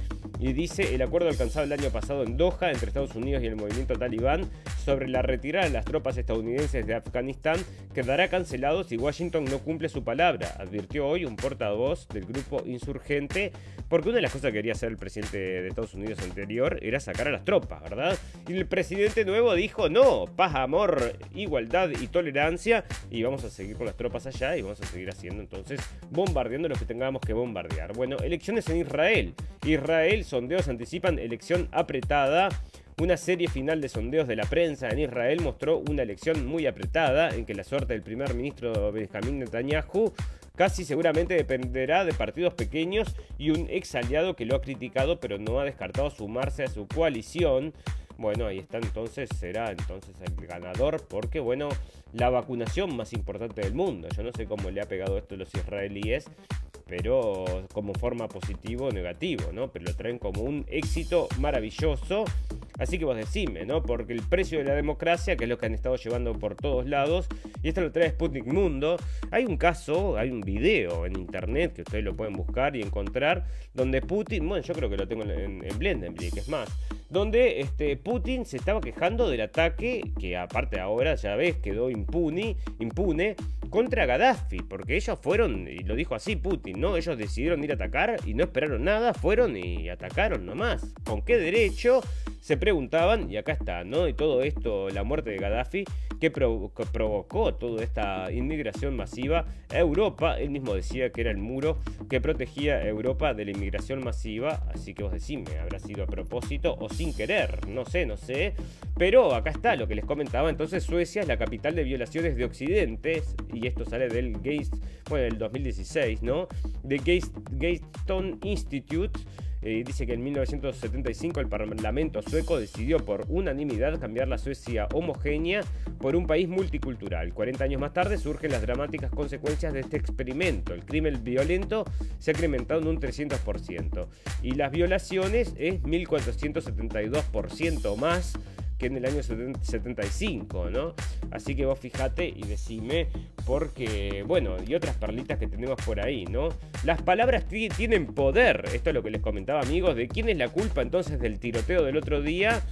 Y dice el acuerdo alcanzado el año pasado en Doha entre Estados Unidos y el movimiento talibán sobre la retirada de las tropas estadounidenses de Afganistán quedará cancelado si Washington no cumple su palabra, advirtió hoy un portavoz del grupo insurgente, porque una de las cosas que quería hacer el presidente de Estados Unidos anterior era sacar a las tropas, ¿verdad? Y el presidente nuevo dijo, no, paz, amor, igualdad y tolerancia, y vamos a seguir con las tropas allá y vamos a seguir haciendo entonces bombardeando lo que tengamos que bombardear. Bueno, elecciones en Israel. Israel, sondeos anticipan elección apretada. Una serie final de sondeos de la prensa en Israel mostró una elección muy apretada en que la suerte del primer ministro Benjamin Netanyahu casi seguramente dependerá de partidos pequeños y un ex aliado que lo ha criticado pero no ha descartado sumarse a su coalición. Bueno, ahí está entonces, será entonces el ganador, porque bueno, la vacunación más importante del mundo. Yo no sé cómo le ha pegado esto a los israelíes, pero como forma positivo o negativo, ¿no? Pero lo traen como un éxito maravilloso. Así que vos decime, ¿no? Porque el precio de la democracia, que es lo que han estado llevando por todos lados, y esto lo trae Sputnik Mundo, hay un caso, hay un video en internet que ustedes lo pueden buscar y encontrar, donde Putin, bueno, yo creo que lo tengo en, en Blendenblick, es más, donde este, Putin se estaba quejando del ataque, que aparte ahora ya ves quedó impune, impune contra Gaddafi, porque ellos fueron, y lo dijo así Putin, ¿no? Ellos decidieron ir a atacar y no esperaron nada, fueron y atacaron nomás. ¿Con qué derecho? Se preguntaban, y acá está, ¿no? Y todo esto, la muerte de Gaddafi, que, provocó toda esta inmigración masiva a Europa. Él mismo decía que era el muro que protegía a Europa de la inmigración masiva, así que vos decime, ¿habrá sido a propósito o sin querer? No sé, no sé. Pero acá está lo que les comentaba. Entonces Suecia es la capital de violaciones de occidentes y esto sale del Gates, bueno, del 2016, ¿no? De Gatestone Institute. Eh, dice que en 1975 el Parlamento sueco decidió por unanimidad cambiar la Suecia homogénea por un país multicultural. 40 años más tarde surgen las dramáticas consecuencias de este experimento. El crimen violento se ha incrementado en un 300% y las violaciones es 1472% más que en el año 75, ¿no? Así que vos fijate y decime, porque, bueno, y otras perlitas que tenemos por ahí, ¿no? Las palabras tienen poder, esto es lo que les comentaba amigos, de quién es la culpa entonces del tiroteo del otro día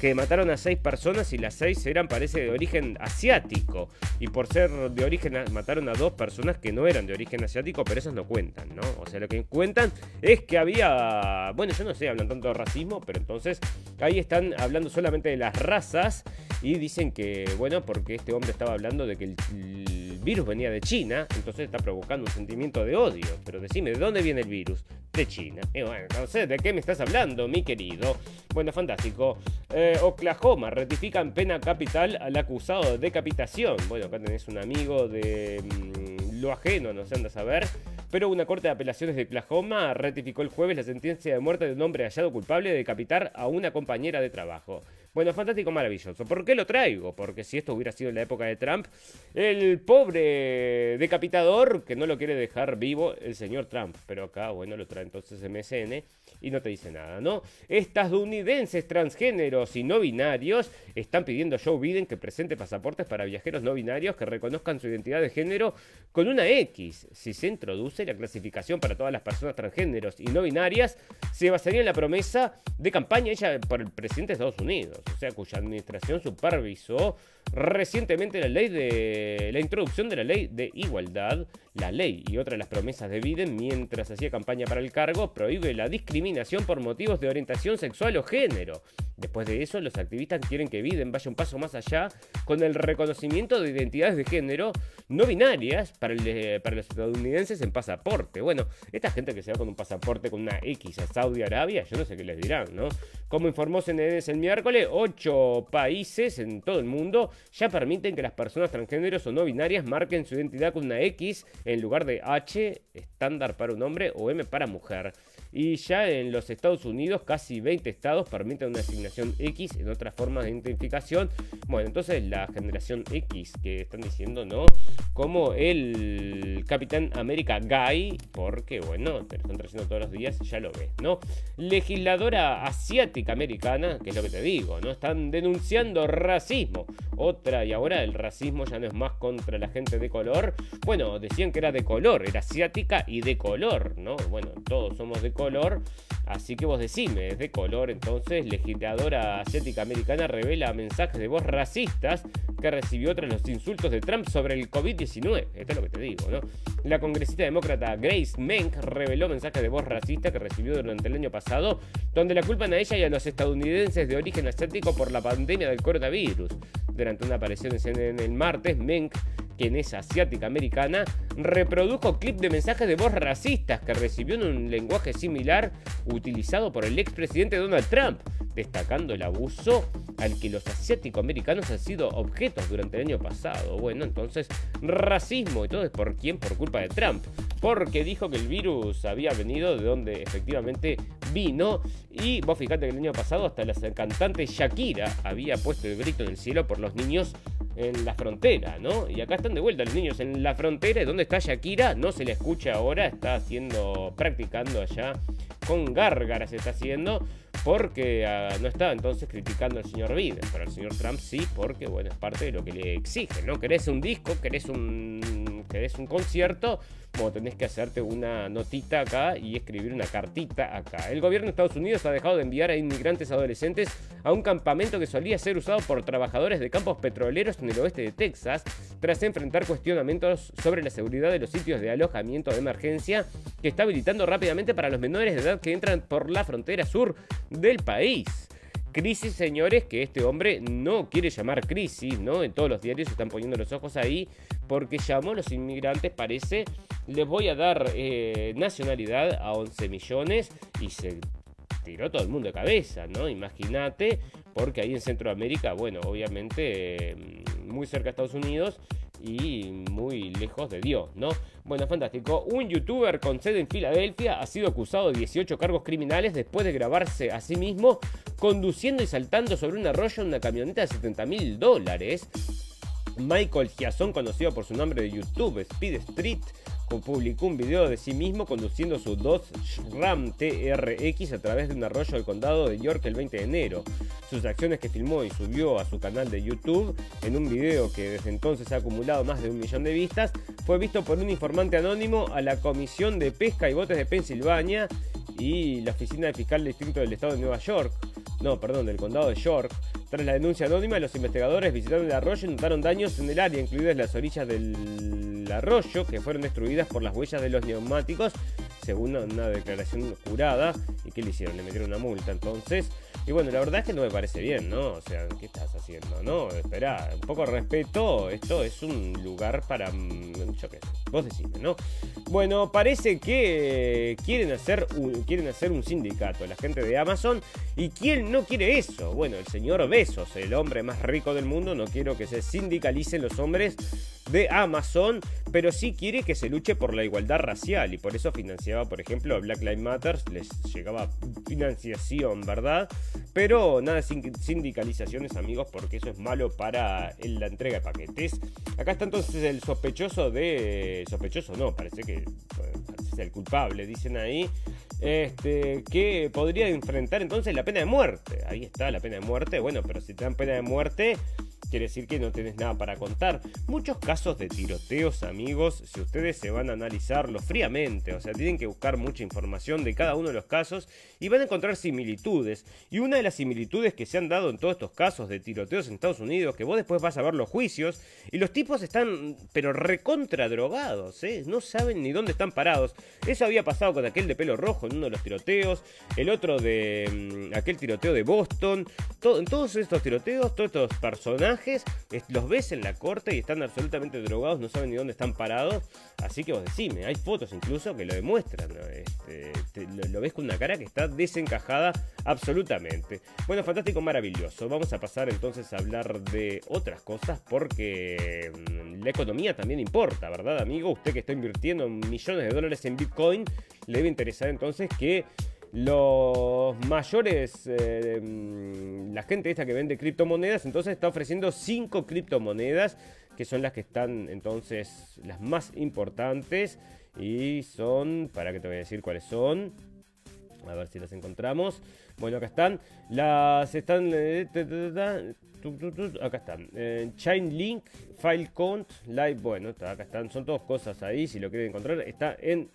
que mataron a seis personas y las seis eran, parece, de origen asiático. Y por ser de origen, mataron a dos personas que no eran de origen asiático, pero esos no cuentan, ¿no? O sea, lo que cuentan es que había, bueno, yo no sé, hablan tanto de racismo, pero entonces ahí están hablando solamente de las razas y dicen que, bueno, porque este hombre estaba hablando de que el, virus venía de China, entonces está provocando un sentimiento de odio. Pero decime, ¿de dónde viene el virus? De China. Y bueno, entonces, ¿de qué me estás hablando, mi querido? Bueno, fantástico. Eh, Oklahoma ratifican pena capital al acusado de decapitación. Bueno, acá tenés un amigo de mm, lo ajeno, no sé, andas a ver. Pero una corte de apelaciones de Oklahoma ratificó el jueves la sentencia de muerte de un hombre hallado culpable de decapitar a una compañera de trabajo. Bueno, fantástico, maravilloso. ¿Por qué lo traigo? Porque si esto hubiera sido en la época de Trump, el pobre decapitador que no lo quiere dejar vivo, el señor Trump. Pero acá, bueno, lo trae entonces MSN y no te dice nada, ¿no? Estadounidenses transgéneros y no binarios están pidiendo a Joe Biden que presente pasaportes para viajeros no binarios que reconozcan su identidad de género con una X. Si se introduce la clasificación para todas las personas transgéneros y no binarias, se basaría en la promesa de campaña hecha por el presidente de Estados Unidos, o sea, cuya administración supervisó recientemente la ley de la introducción de la ley de igualdad, la ley y otra de las promesas de Biden mientras hacía campaña para el cargo prohíbe la discriminación por motivos de orientación sexual o género. Después de eso, los activistas quieren que Biden vaya un paso más allá con el reconocimiento de identidades de género no binarias para, para los estadounidenses en pasaporte. Bueno, esta gente que se va con un pasaporte con una X a Saudi Arabia, yo no sé qué les dirán, ¿no? Como informó CNN el miércoles, ocho países en todo el mundo ya permiten que las personas transgéneros o no binarias marquen su identidad con una X en lugar de H, estándar para un hombre, o M para mujer. Y ya en los Estados Unidos, casi 20 estados permiten una asignación X en otras formas de identificación. Bueno, entonces la generación X que están diciendo, ¿no? Como el Capitán América Guy, porque bueno, te lo están trayendo todos los días, ya lo ves, ¿no? Legisladora asiática americana, que es lo que te digo, ¿no? Están denunciando racismo. Otra, y ahora el racismo ya no es más contra la gente de color. Bueno, decían que era de color, era asiática y de color, ¿no? Bueno, todos somos de color color. Así que vos decime, es de color. Entonces, legisladora asiática americana revela mensajes de voz racistas que recibió tras los insultos de Trump sobre el COVID-19. Esto es lo que te digo, ¿no? La congresista demócrata Grace Menk reveló mensajes de voz racista que recibió durante el año pasado, donde la culpan a ella y a los estadounidenses de origen asiático por la pandemia del coronavirus. Durante una aparición en el martes, Menk quien es asiática americana, reprodujo clip de mensajes de voz racistas que recibió en un lenguaje similar utilizado por el expresidente Donald Trump, destacando el abuso al que los asiáticos americanos han sido objetos durante el año pasado. Bueno, entonces, racismo y todo es por quién, por culpa de Trump, porque dijo que el virus había venido de donde efectivamente vino y vos fijate que el año pasado hasta la cantante Shakira había puesto el grito en el cielo por los niños en la frontera, ¿no? Y acá de vuelta los niños en la frontera. ¿Dónde está Shakira? No se le escucha ahora, está haciendo, practicando allá con gárgaras, está haciendo, porque ah, no estaba entonces criticando al señor Biden, pero al señor Trump sí, porque, bueno, es parte de lo que le exige, ¿no? Querés un disco, querés un, querés un concierto, bueno, tenés que hacerte una notita acá y escribir una cartita acá. El gobierno de Estados Unidos ha dejado de enviar a inmigrantes adolescentes a un campamento que solía ser usado por trabajadores de campos petroleros en el oeste de Texas, tras enfrentar cuestionamientos sobre la seguridad de los sitios de alojamiento de emergencia que está habilitando rápidamente para los menores de edad que entran por la frontera sur del país. Crisis, señores, que este hombre no quiere llamar crisis, ¿no? En todos los diarios están poniendo los ojos ahí porque llamó a los inmigrantes, parece, les voy a dar eh, nacionalidad a 11 millones y se tiró todo el mundo de cabeza, ¿no? Imagínate, porque ahí en Centroamérica, bueno, obviamente eh, muy cerca de Estados Unidos y muy lejos de Dios, ¿no? Bueno, fantástico. Un youtuber con sede en Filadelfia ha sido acusado de 18 cargos criminales después de grabarse a sí mismo conduciendo y saltando sobre un arroyo en una camioneta de 70 mil dólares. Michael Giazón, conocido por su nombre de YouTube, Speed Street, publicó un video de sí mismo conduciendo su Dodge Ram TRX a través de un arroyo del condado de York el 20 de enero. Sus acciones que filmó y subió a su canal de YouTube en un video que desde entonces ha acumulado más de un millón de vistas, fue visto por un informante anónimo a la Comisión de Pesca y Botes de Pensilvania y la Oficina de Fiscal Distrito del Estado de Nueva York, no, perdón, del Condado de York. Tras la denuncia anónima, los investigadores visitaron el arroyo y notaron daños en el área, incluidas las orillas del arroyo, que fueron destruidas por las huellas de los neumáticos, según una declaración jurada. ¿Y qué le hicieron? Le metieron una multa. Entonces, y bueno, la verdad es que no me parece bien, ¿no? O sea, ¿qué estás haciendo? No, espera, un poco de respeto. Esto es un lugar para. Mm, yo vos decime, ¿no? Bueno, parece que quieren hacer, un, quieren hacer un sindicato, la gente de Amazon. ¿Y quién no quiere eso? Bueno, el señor Besos, el hombre más rico del mundo, no quiero que se sindicalicen los hombres de Amazon, pero sí quiere que se luche por la igualdad racial y por eso financiaba, por ejemplo, Black Lives Matter, les llegaba financiación, ¿verdad? Pero nada de sindicalizaciones, amigos, porque eso es malo para la entrega de paquetes. Acá está entonces el sospechoso de... Sospechoso no, parece que es el culpable, dicen ahí. Este, que podría enfrentar entonces la pena de muerte. Ahí está la pena de muerte. Bueno, pero si te dan pena de muerte, quiere decir que no tenés nada para contar. Muchos casos de tiroteos, amigos, si ustedes se van a analizarlos fríamente, o sea, tienen que buscar mucha información de cada uno de los casos y van a encontrar similitudes. Y una de las similitudes que se han dado en todos estos casos de tiroteos en Estados Unidos, que vos después vas a ver los juicios y los tipos están, pero recontra drogados, ¿eh? no saben ni dónde están parados. Eso había pasado con aquel de pelo rojo en uno de los tiroteos, el otro de mm, aquel tiroteo de Boston. en todos estos tiroteos, todos estos personajes los ves en la corte y están absolutamente drogados, no saben ni dónde están parados. Así que vos decime, hay fotos incluso que lo demuestran. Este, lo, ves con una cara que está desencajada absolutamente. Bueno, fantástico, maravilloso. Vamos a pasar entonces a hablar de otras cosas porque mm, la economía también importa, ¿verdad, amigo? Usted que está invirtiendo millones de dólares en Bitcoin, le debe interesar entonces que los mayores, eh, mm, la gente esta que vende criptomonedas, entonces está ofreciendo 5 criptomonedas, que son las que están entonces las más importantes. Y son, para que te voy a decir cuáles son. A ver si las encontramos. Bueno, acá están. Las están. Eh, acá están. Eh, Chainlink, Filecount, Live. Bueno, acá están. Son todas cosas ahí. Si lo quieren encontrar, está en.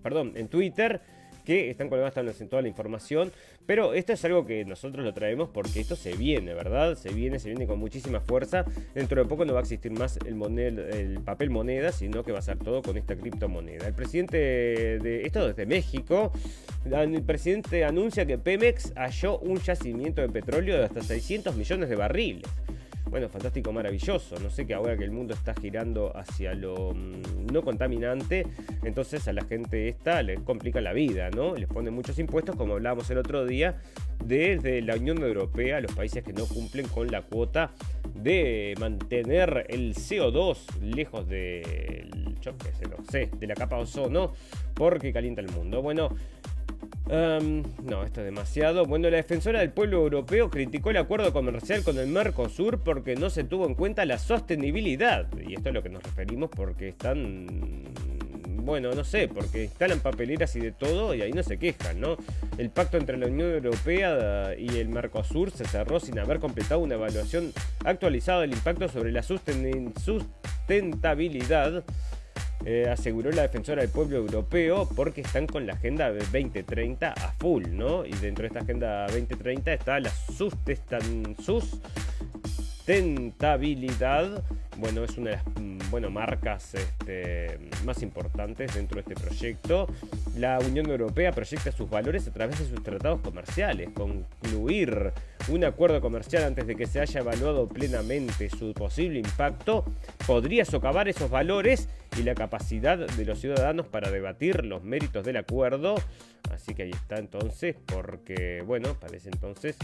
perdón, en Twitter que están colgadas en toda la información. Pero esto es algo que nosotros lo traemos porque esto se viene, ¿verdad? Se viene, se viene con muchísima fuerza. Dentro de poco no va a existir más el, el papel moneda, sino que va a ser todo con esta criptomoneda. El presidente de esto desde México, el presidente anuncia que Pemex halló un yacimiento de petróleo de hasta 600 millones de barriles bueno, fantástico, maravilloso. No sé que ahora que el mundo está girando hacia lo mm, no contaminante, entonces a la gente esta les complica la vida, ¿no? Les pone muchos impuestos, como hablábamos el otro día, desde la Unión Europea, los países que no cumplen con la cuota de mantener el CO2 lejos de, yo qué sé, no sé, de la capa ozono, porque calienta el mundo. Bueno, no, esto es demasiado. Bueno, la defensora del pueblo europeo criticó el acuerdo comercial con el Mercosur porque no se tuvo en cuenta la sostenibilidad. Y esto es lo que nos referimos porque están... Bueno, no sé, porque instalan papeleras y de todo y ahí no se quejan, ¿no? El pacto entre la Unión Europea y el Mercosur se cerró sin haber completado una evaluación actualizada del impacto sobre la sustentabilidad eh, aseguró la defensora del pueblo europeo, porque están con la agenda 2030 a full, ¿no? Y dentro de esta agenda 2030 está la sustentabilidad. Bueno, es una de las mm, bueno, marcas este, más importantes dentro de este proyecto. La Unión Europea proyecta sus valores a través de sus tratados comerciales. Concluir un acuerdo comercial antes de que se haya evaluado plenamente su posible impacto podría socavar esos valores y la capacidad de los ciudadanos para debatir los méritos del acuerdo. Así que ahí está entonces, porque, bueno, parece entonces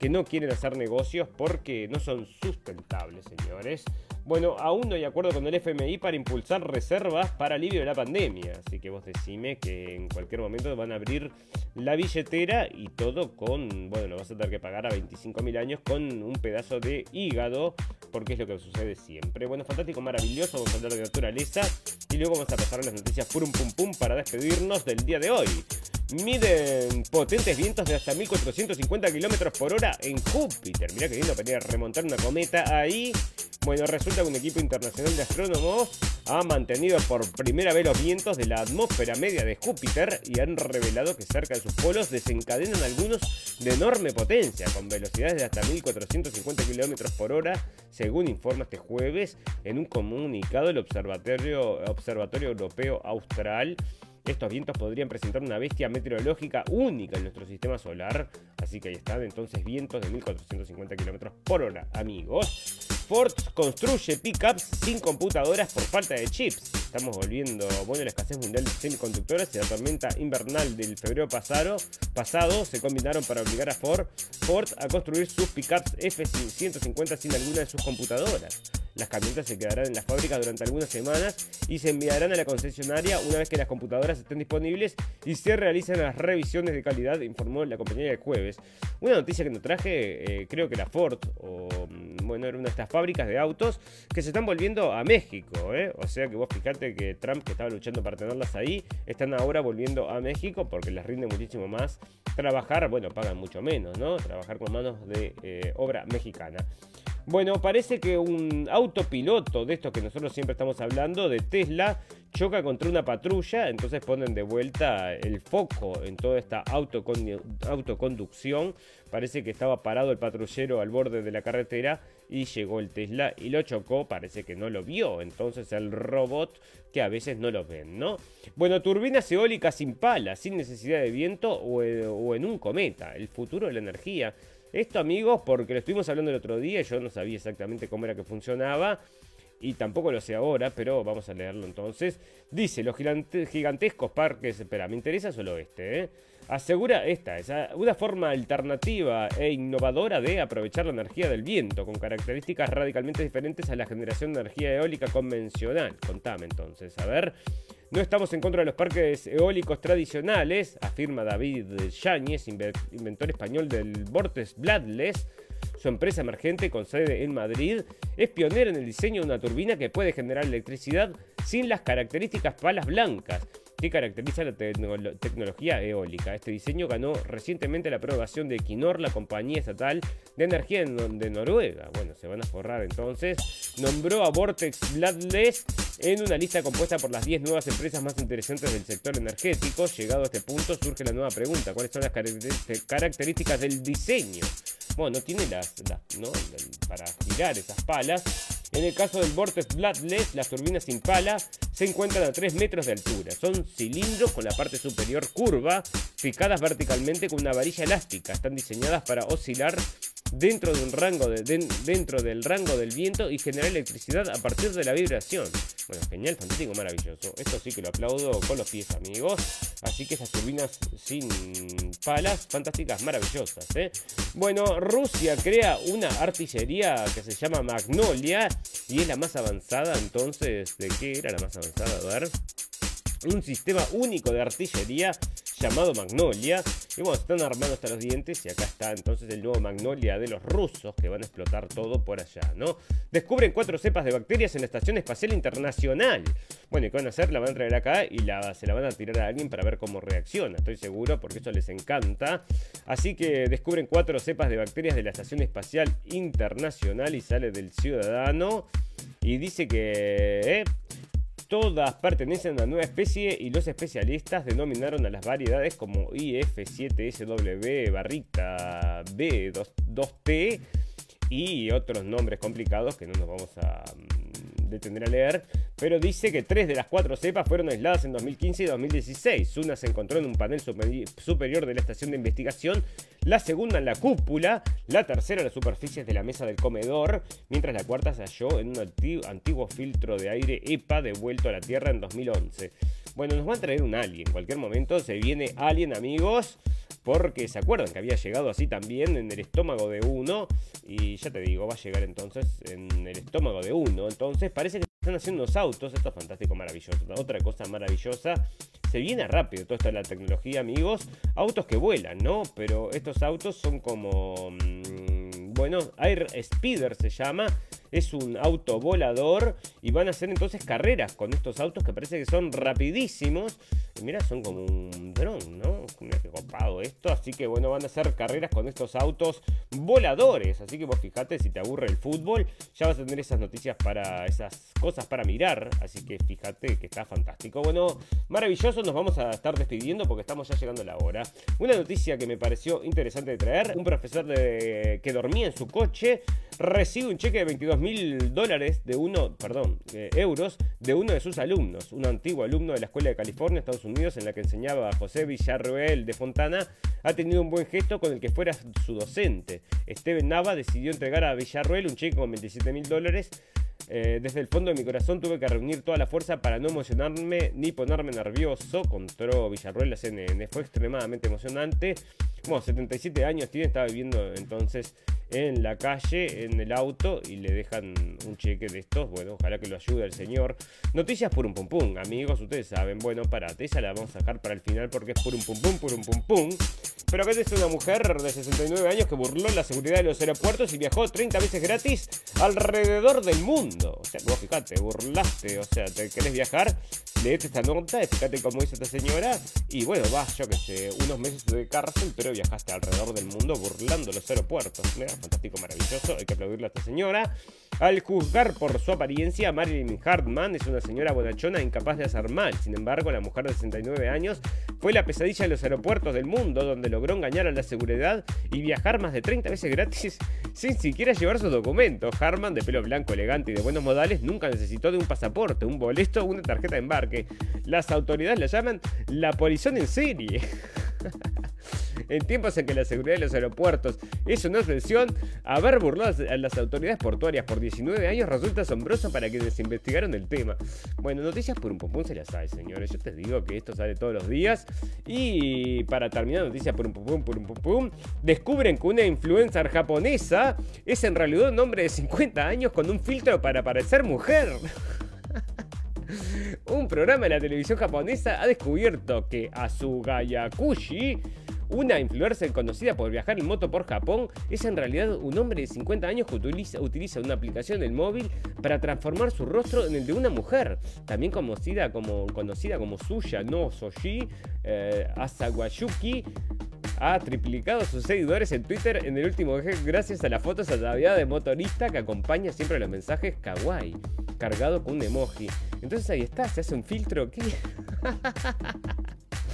que no quieren hacer negocios porque no son sustentables, señores. Bueno, aún no hay acuerdo con el FMI para impulsar reservas para alivio de la pandemia. Así que vos decime que en cualquier momento van a abrir la billetera y todo con, bueno, lo vas a tener que pagar a 25 mil años con un pedazo de hígado, porque es lo que sucede siempre. Bueno, fantástico, maravilloso, vamos a hablar de naturaleza y luego vamos a pasar a las noticias purum pum pum para despedirnos del día de hoy. Miden potentes vientos de hasta 1450 kilómetros por hora en Júpiter. Mirá que lindo para remontar una cometa ahí. Bueno, resulta un equipo internacional de astrónomos ha mantenido por primera vez los vientos de la atmósfera media de Júpiter y han revelado que cerca de sus polos desencadenan algunos de enorme potencia, con velocidades de hasta 1450 kilómetros por hora, según informa este jueves en un comunicado el Observatorio Europeo Austral. Estos vientos podrían presentar una bestia meteorológica única en nuestro sistema solar. Así que ahí están entonces vientos de 1450 km por hora, amigos. Ford construye pickups sin computadoras por falta de chips. Estamos volviendo, bueno, la escasez mundial de semiconductores y la tormenta invernal del febrero pasado, pasado se combinaron para obligar a Ford, Ford a construir sus pickups F-150 sin alguna de sus computadoras. Las camionetas se quedarán en las fábricas durante algunas semanas y se enviarán a la concesionaria una vez que las computadoras estén disponibles y se realicen las revisiones de calidad, informó la compañía el jueves. Una noticia que nos traje, eh, creo que la Ford, o mm, bueno, era una de estas fábricas de autos que se están volviendo a México, ¿eh? O sea que vos fijate que Trump, que estaba luchando para tenerlas ahí, están ahora volviendo a México porque les rinde muchísimo más trabajar, bueno, pagan mucho menos, ¿no? Trabajar con manos de eh, obra mexicana. Bueno, parece que un autopiloto de estos que nosotros siempre estamos hablando, de Tesla, choca contra una patrulla, entonces ponen de vuelta el foco en toda esta autoconducción. Parece que estaba parado el patrullero al borde de la carretera y llegó el Tesla y lo chocó, parece que no lo vio, entonces el robot que a veces no lo ven, ¿no? Bueno, turbinas eólicas sin pala, sin necesidad de viento o, o en un cometa, el futuro de la energía. Esto, amigos, porque lo estuvimos hablando el otro día, yo no sabía exactamente cómo era que funcionaba. Y tampoco lo sé ahora, pero vamos a leerlo entonces. Dice, los gigantescos parques... Espera, me interesa solo este, ¿eh? Asegura esta, es una forma alternativa e innovadora de aprovechar la energía del viento, con características radicalmente diferentes a la generación de energía eólica convencional. Contame entonces, a ver... No estamos en contra de los parques eólicos tradicionales, afirma David Yáñez, inventor español del Vortex Bloodless. Su empresa emergente con sede en Madrid es pionera en el diseño de una turbina que puede generar electricidad sin las características palas blancas que caracteriza la tecnología eólica. Este diseño ganó recientemente la aprobación de Equinor, la compañía estatal de energía de Noruega. Bueno, se van a forrar entonces. Nombró a Vortex Bloodless en una lista compuesta por las 10 nuevas empresas más interesantes del sector energético. Llegado a este punto surge la nueva pregunta. ¿Cuáles son las características del diseño? Bueno, no tiene las, para girar esas palas. En el caso del Vortex Bloodless, las turbinas sin pala se encuentran a 3 metros de altura. Son cilindros con la parte superior curva, picadas verticalmente con una varilla elástica. Están diseñadas para oscilar dentro, de un rango de, dentro del rango del viento y generar electricidad a partir de la vibración. Bueno, genial, fantástico, maravilloso. Esto sí que lo aplaudo con los pies, amigos. Así que esas turbinas sin palas, fantásticas, maravillosas. ¿eh? Bueno, Rusia crea una artillería que se llama Magnolia y es la más avanzada. Entonces, ¿de qué era la más avanzada? A ver. Un sistema único de artillería llamado Magnolia. Y bueno, están armando hasta los dientes y acá está entonces el nuevo Magnolia de los rusos que van a explotar todo por allá, ¿no? Descubren cuatro cepas de bacterias en la Estación Espacial Internacional. Bueno, ¿y qué van a hacer? La van a traer acá y la, se la van a tirar a alguien para ver cómo reacciona, estoy seguro, porque eso les encanta. Así que descubren cuatro cepas de bacterias de la Estación Espacial Internacional y sale del ciudadano. Y dice que... Eh, Todas pertenecen a una nueva especie y los especialistas denominaron a las variedades como IF7SW barrita B2T y otros nombres complicados que no nos vamos a detener a leer, pero dice que tres de las cuatro cepas fueron aisladas en 2015 y 2016. Una se encontró en un panel superior de la estación de investigación, la segunda en la cúpula, la tercera en las superficies de la mesa del comedor, mientras la cuarta se halló en un antiguo filtro de aire EPA devuelto a la Tierra en 2011. Bueno, nos va a traer un alien. En cualquier momento se viene alien, amigos porque se acuerdan que había llegado así también en el estómago de uno, y ya te digo, va a llegar entonces en el estómago de uno. Entonces parece que están haciendo unos autos, esto es fantástico, maravilloso. Otra cosa maravillosa, se viene rápido toda esta la tecnología, amigos. Autos que vuelan, ¿no? Pero estos autos son como... Mm, bueno, Air Speeder se llama es un auto volador y van a hacer entonces carreras con estos autos que parece que son rapidísimos. Y mira, son como un dron, ¿no? Mira qué copado esto. Así que bueno, van a hacer carreras con estos autos voladores. Así que vos fíjate, si te aburre el fútbol, ya vas a tener esas noticias para esas cosas para mirar. Así que fíjate que está fantástico. Bueno, maravilloso. Nos vamos a estar despidiendo porque estamos ya llegando a la hora. Una noticia que me pareció interesante de traer. Un profesor que dormía en su coche recibe un cheque de 22 mil dólares de uno, perdón, euros de uno de sus alumnos, un antiguo alumno de la Escuela de California, Estados Unidos, en la que enseñaba a José Villarroel de Fontana, ha tenido un buen gesto con el que fuera su docente. Steven Nava decidió entregar a Villarroel un cheque con 27 mil dólares eh, desde el fondo de mi corazón tuve que reunir toda la fuerza para no emocionarme ni ponerme nervioso. Contó Villarruel la CNN. Fue extremadamente emocionante. Bueno, 77 años tiene, estaba viviendo entonces en la calle, en el auto, y le dejan un cheque de estos. Bueno, ojalá que lo ayude el señor. Noticias por un pum pum, amigos, ustedes saben. Bueno, parate, esa la vamos a sacar para el final porque es por un pum pum, por un pum pum. Pero acá es una mujer de 69 años que burló la seguridad de los aeropuertos y viajó 30 veces gratis alrededor del mundo. O sea, vos fijate, burlaste, o sea, te querés viajar, leete esta nota, fíjate cómo hizo esta señora y bueno, vas, yo que sé, unos meses de cárcel, pero viajaste alrededor del mundo burlando los aeropuertos. Mira, fantástico, maravilloso, hay que aplaudirle a esta señora. Al juzgar por su apariencia, Marilyn Hartman es una señora bonachona incapaz de hacer mal. Sin embargo, la mujer de 69 años fue la pesadilla de los aeropuertos del mundo, donde logró engañar a la seguridad y viajar más de 30 veces gratis sin siquiera llevar sus documentos. Hartman, de pelo blanco, elegante y de buenos modales, nunca necesitó de un pasaporte, un boleto o una tarjeta de embarque. Las autoridades la llaman la polizón en serie. en tiempos en que la seguridad de los aeropuertos es una obsesión, haber burlado a las autoridades portuarias por 19 años resulta asombroso para quienes investigaron el tema. Bueno, noticias por un pum se las sabe, señores. Yo te digo que esto sale todos los días. Y para terminar, noticias por un pum por un pum descubren que una influencer japonesa es en realidad un hombre de 50 años con un filtro para parecer mujer. Un programa de la televisión japonesa ha descubierto que Asuga Yakushi una influencer conocida por viajar en moto por Japón es en realidad un hombre de 50 años que utiliza, una aplicación del móvil para transformar su rostro en el de una mujer, también conocida como, conocida Suya no Soji eh, Asawayuki ha triplicado sus seguidores en Twitter en el último eje gracias a las fotos ataviadas de motorista que acompaña siempre los mensajes kawaii, cargado con un emoji. Entonces ahí está, se hace un filtro. ¿Qué?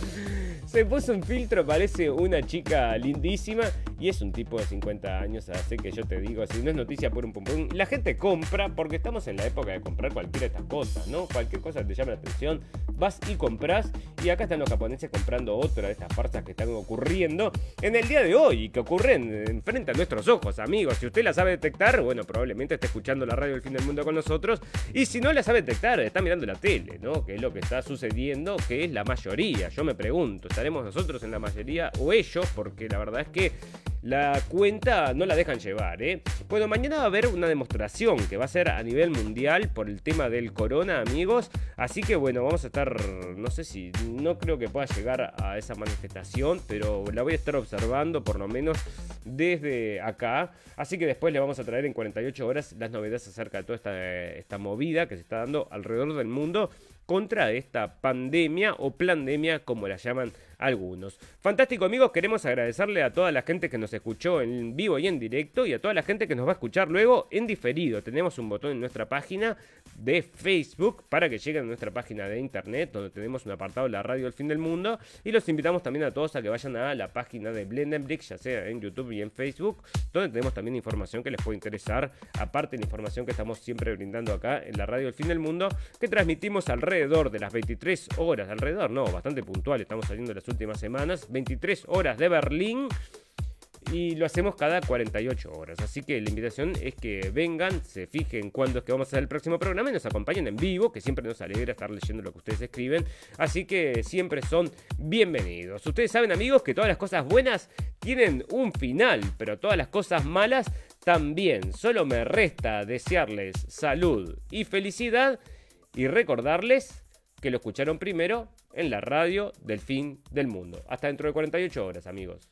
Se puso un filtro, parece una chica lindísima y es un tipo de 50 años, así que yo te digo, si no es noticia por un pum pum, la gente compra porque estamos en la época de comprar cualquiera de estas cosas, ¿no? Cualquier cosa que te llame la atención, vas y compras y acá están los japoneses comprando otra de estas farsas que están ocurriendo en el día de hoy y que ocurren enfrente a nuestros ojos, amigos. Si usted la sabe detectar, bueno, probablemente esté escuchando la radio del fin del mundo con nosotros y si no la sabe detectar, está mirando la tele, ¿no? Que es lo que está sucediendo, que es la mayoría. Yo me pregunto, ¿estaremos nosotros en la mayoría o ellos? Porque la verdad es que la cuenta no la dejan llevar, ¿eh? Bueno, mañana va a haber una demostración que va a ser a nivel mundial por el tema del corona, amigos. Así que bueno, vamos a estar, no sé si, no creo que pueda llegar a esa manifestación, pero la voy a estar observando por lo menos desde acá. Así que después le vamos a traer en 48 horas las novedades acerca de toda esta, esta movida que se está dando alrededor del mundo contra esta pandemia o pandemia como la llaman algunos. Fantástico amigos, queremos agradecerle a toda la gente que nos escuchó en vivo y en directo y a toda la gente que nos va a escuchar luego en diferido. Tenemos un botón en nuestra página de Facebook para que lleguen a nuestra página de internet donde tenemos un apartado de la radio del fin del mundo y los invitamos también a todos a que vayan a la página de Blendenbrix, ya sea en YouTube y en Facebook, donde tenemos también información que les puede interesar, aparte de la información que estamos siempre brindando acá en la radio del fin del mundo, que transmitimos alrededor de las 23 horas, alrededor no, bastante puntual, estamos saliendo de últimas semanas, 23 horas de Berlín y lo hacemos cada 48 horas. Así que la invitación es que vengan, se fijen cuándo es que vamos a hacer el próximo programa y nos acompañen en vivo, que siempre nos alegra estar leyendo lo que ustedes escriben. Así que siempre son bienvenidos. Ustedes saben, amigos, que todas las cosas buenas tienen un final, pero todas las cosas malas también. Solo me resta desearles salud y felicidad y recordarles que lo escucharon primero en la radio del fin del mundo. Hasta dentro de 48 horas, amigos.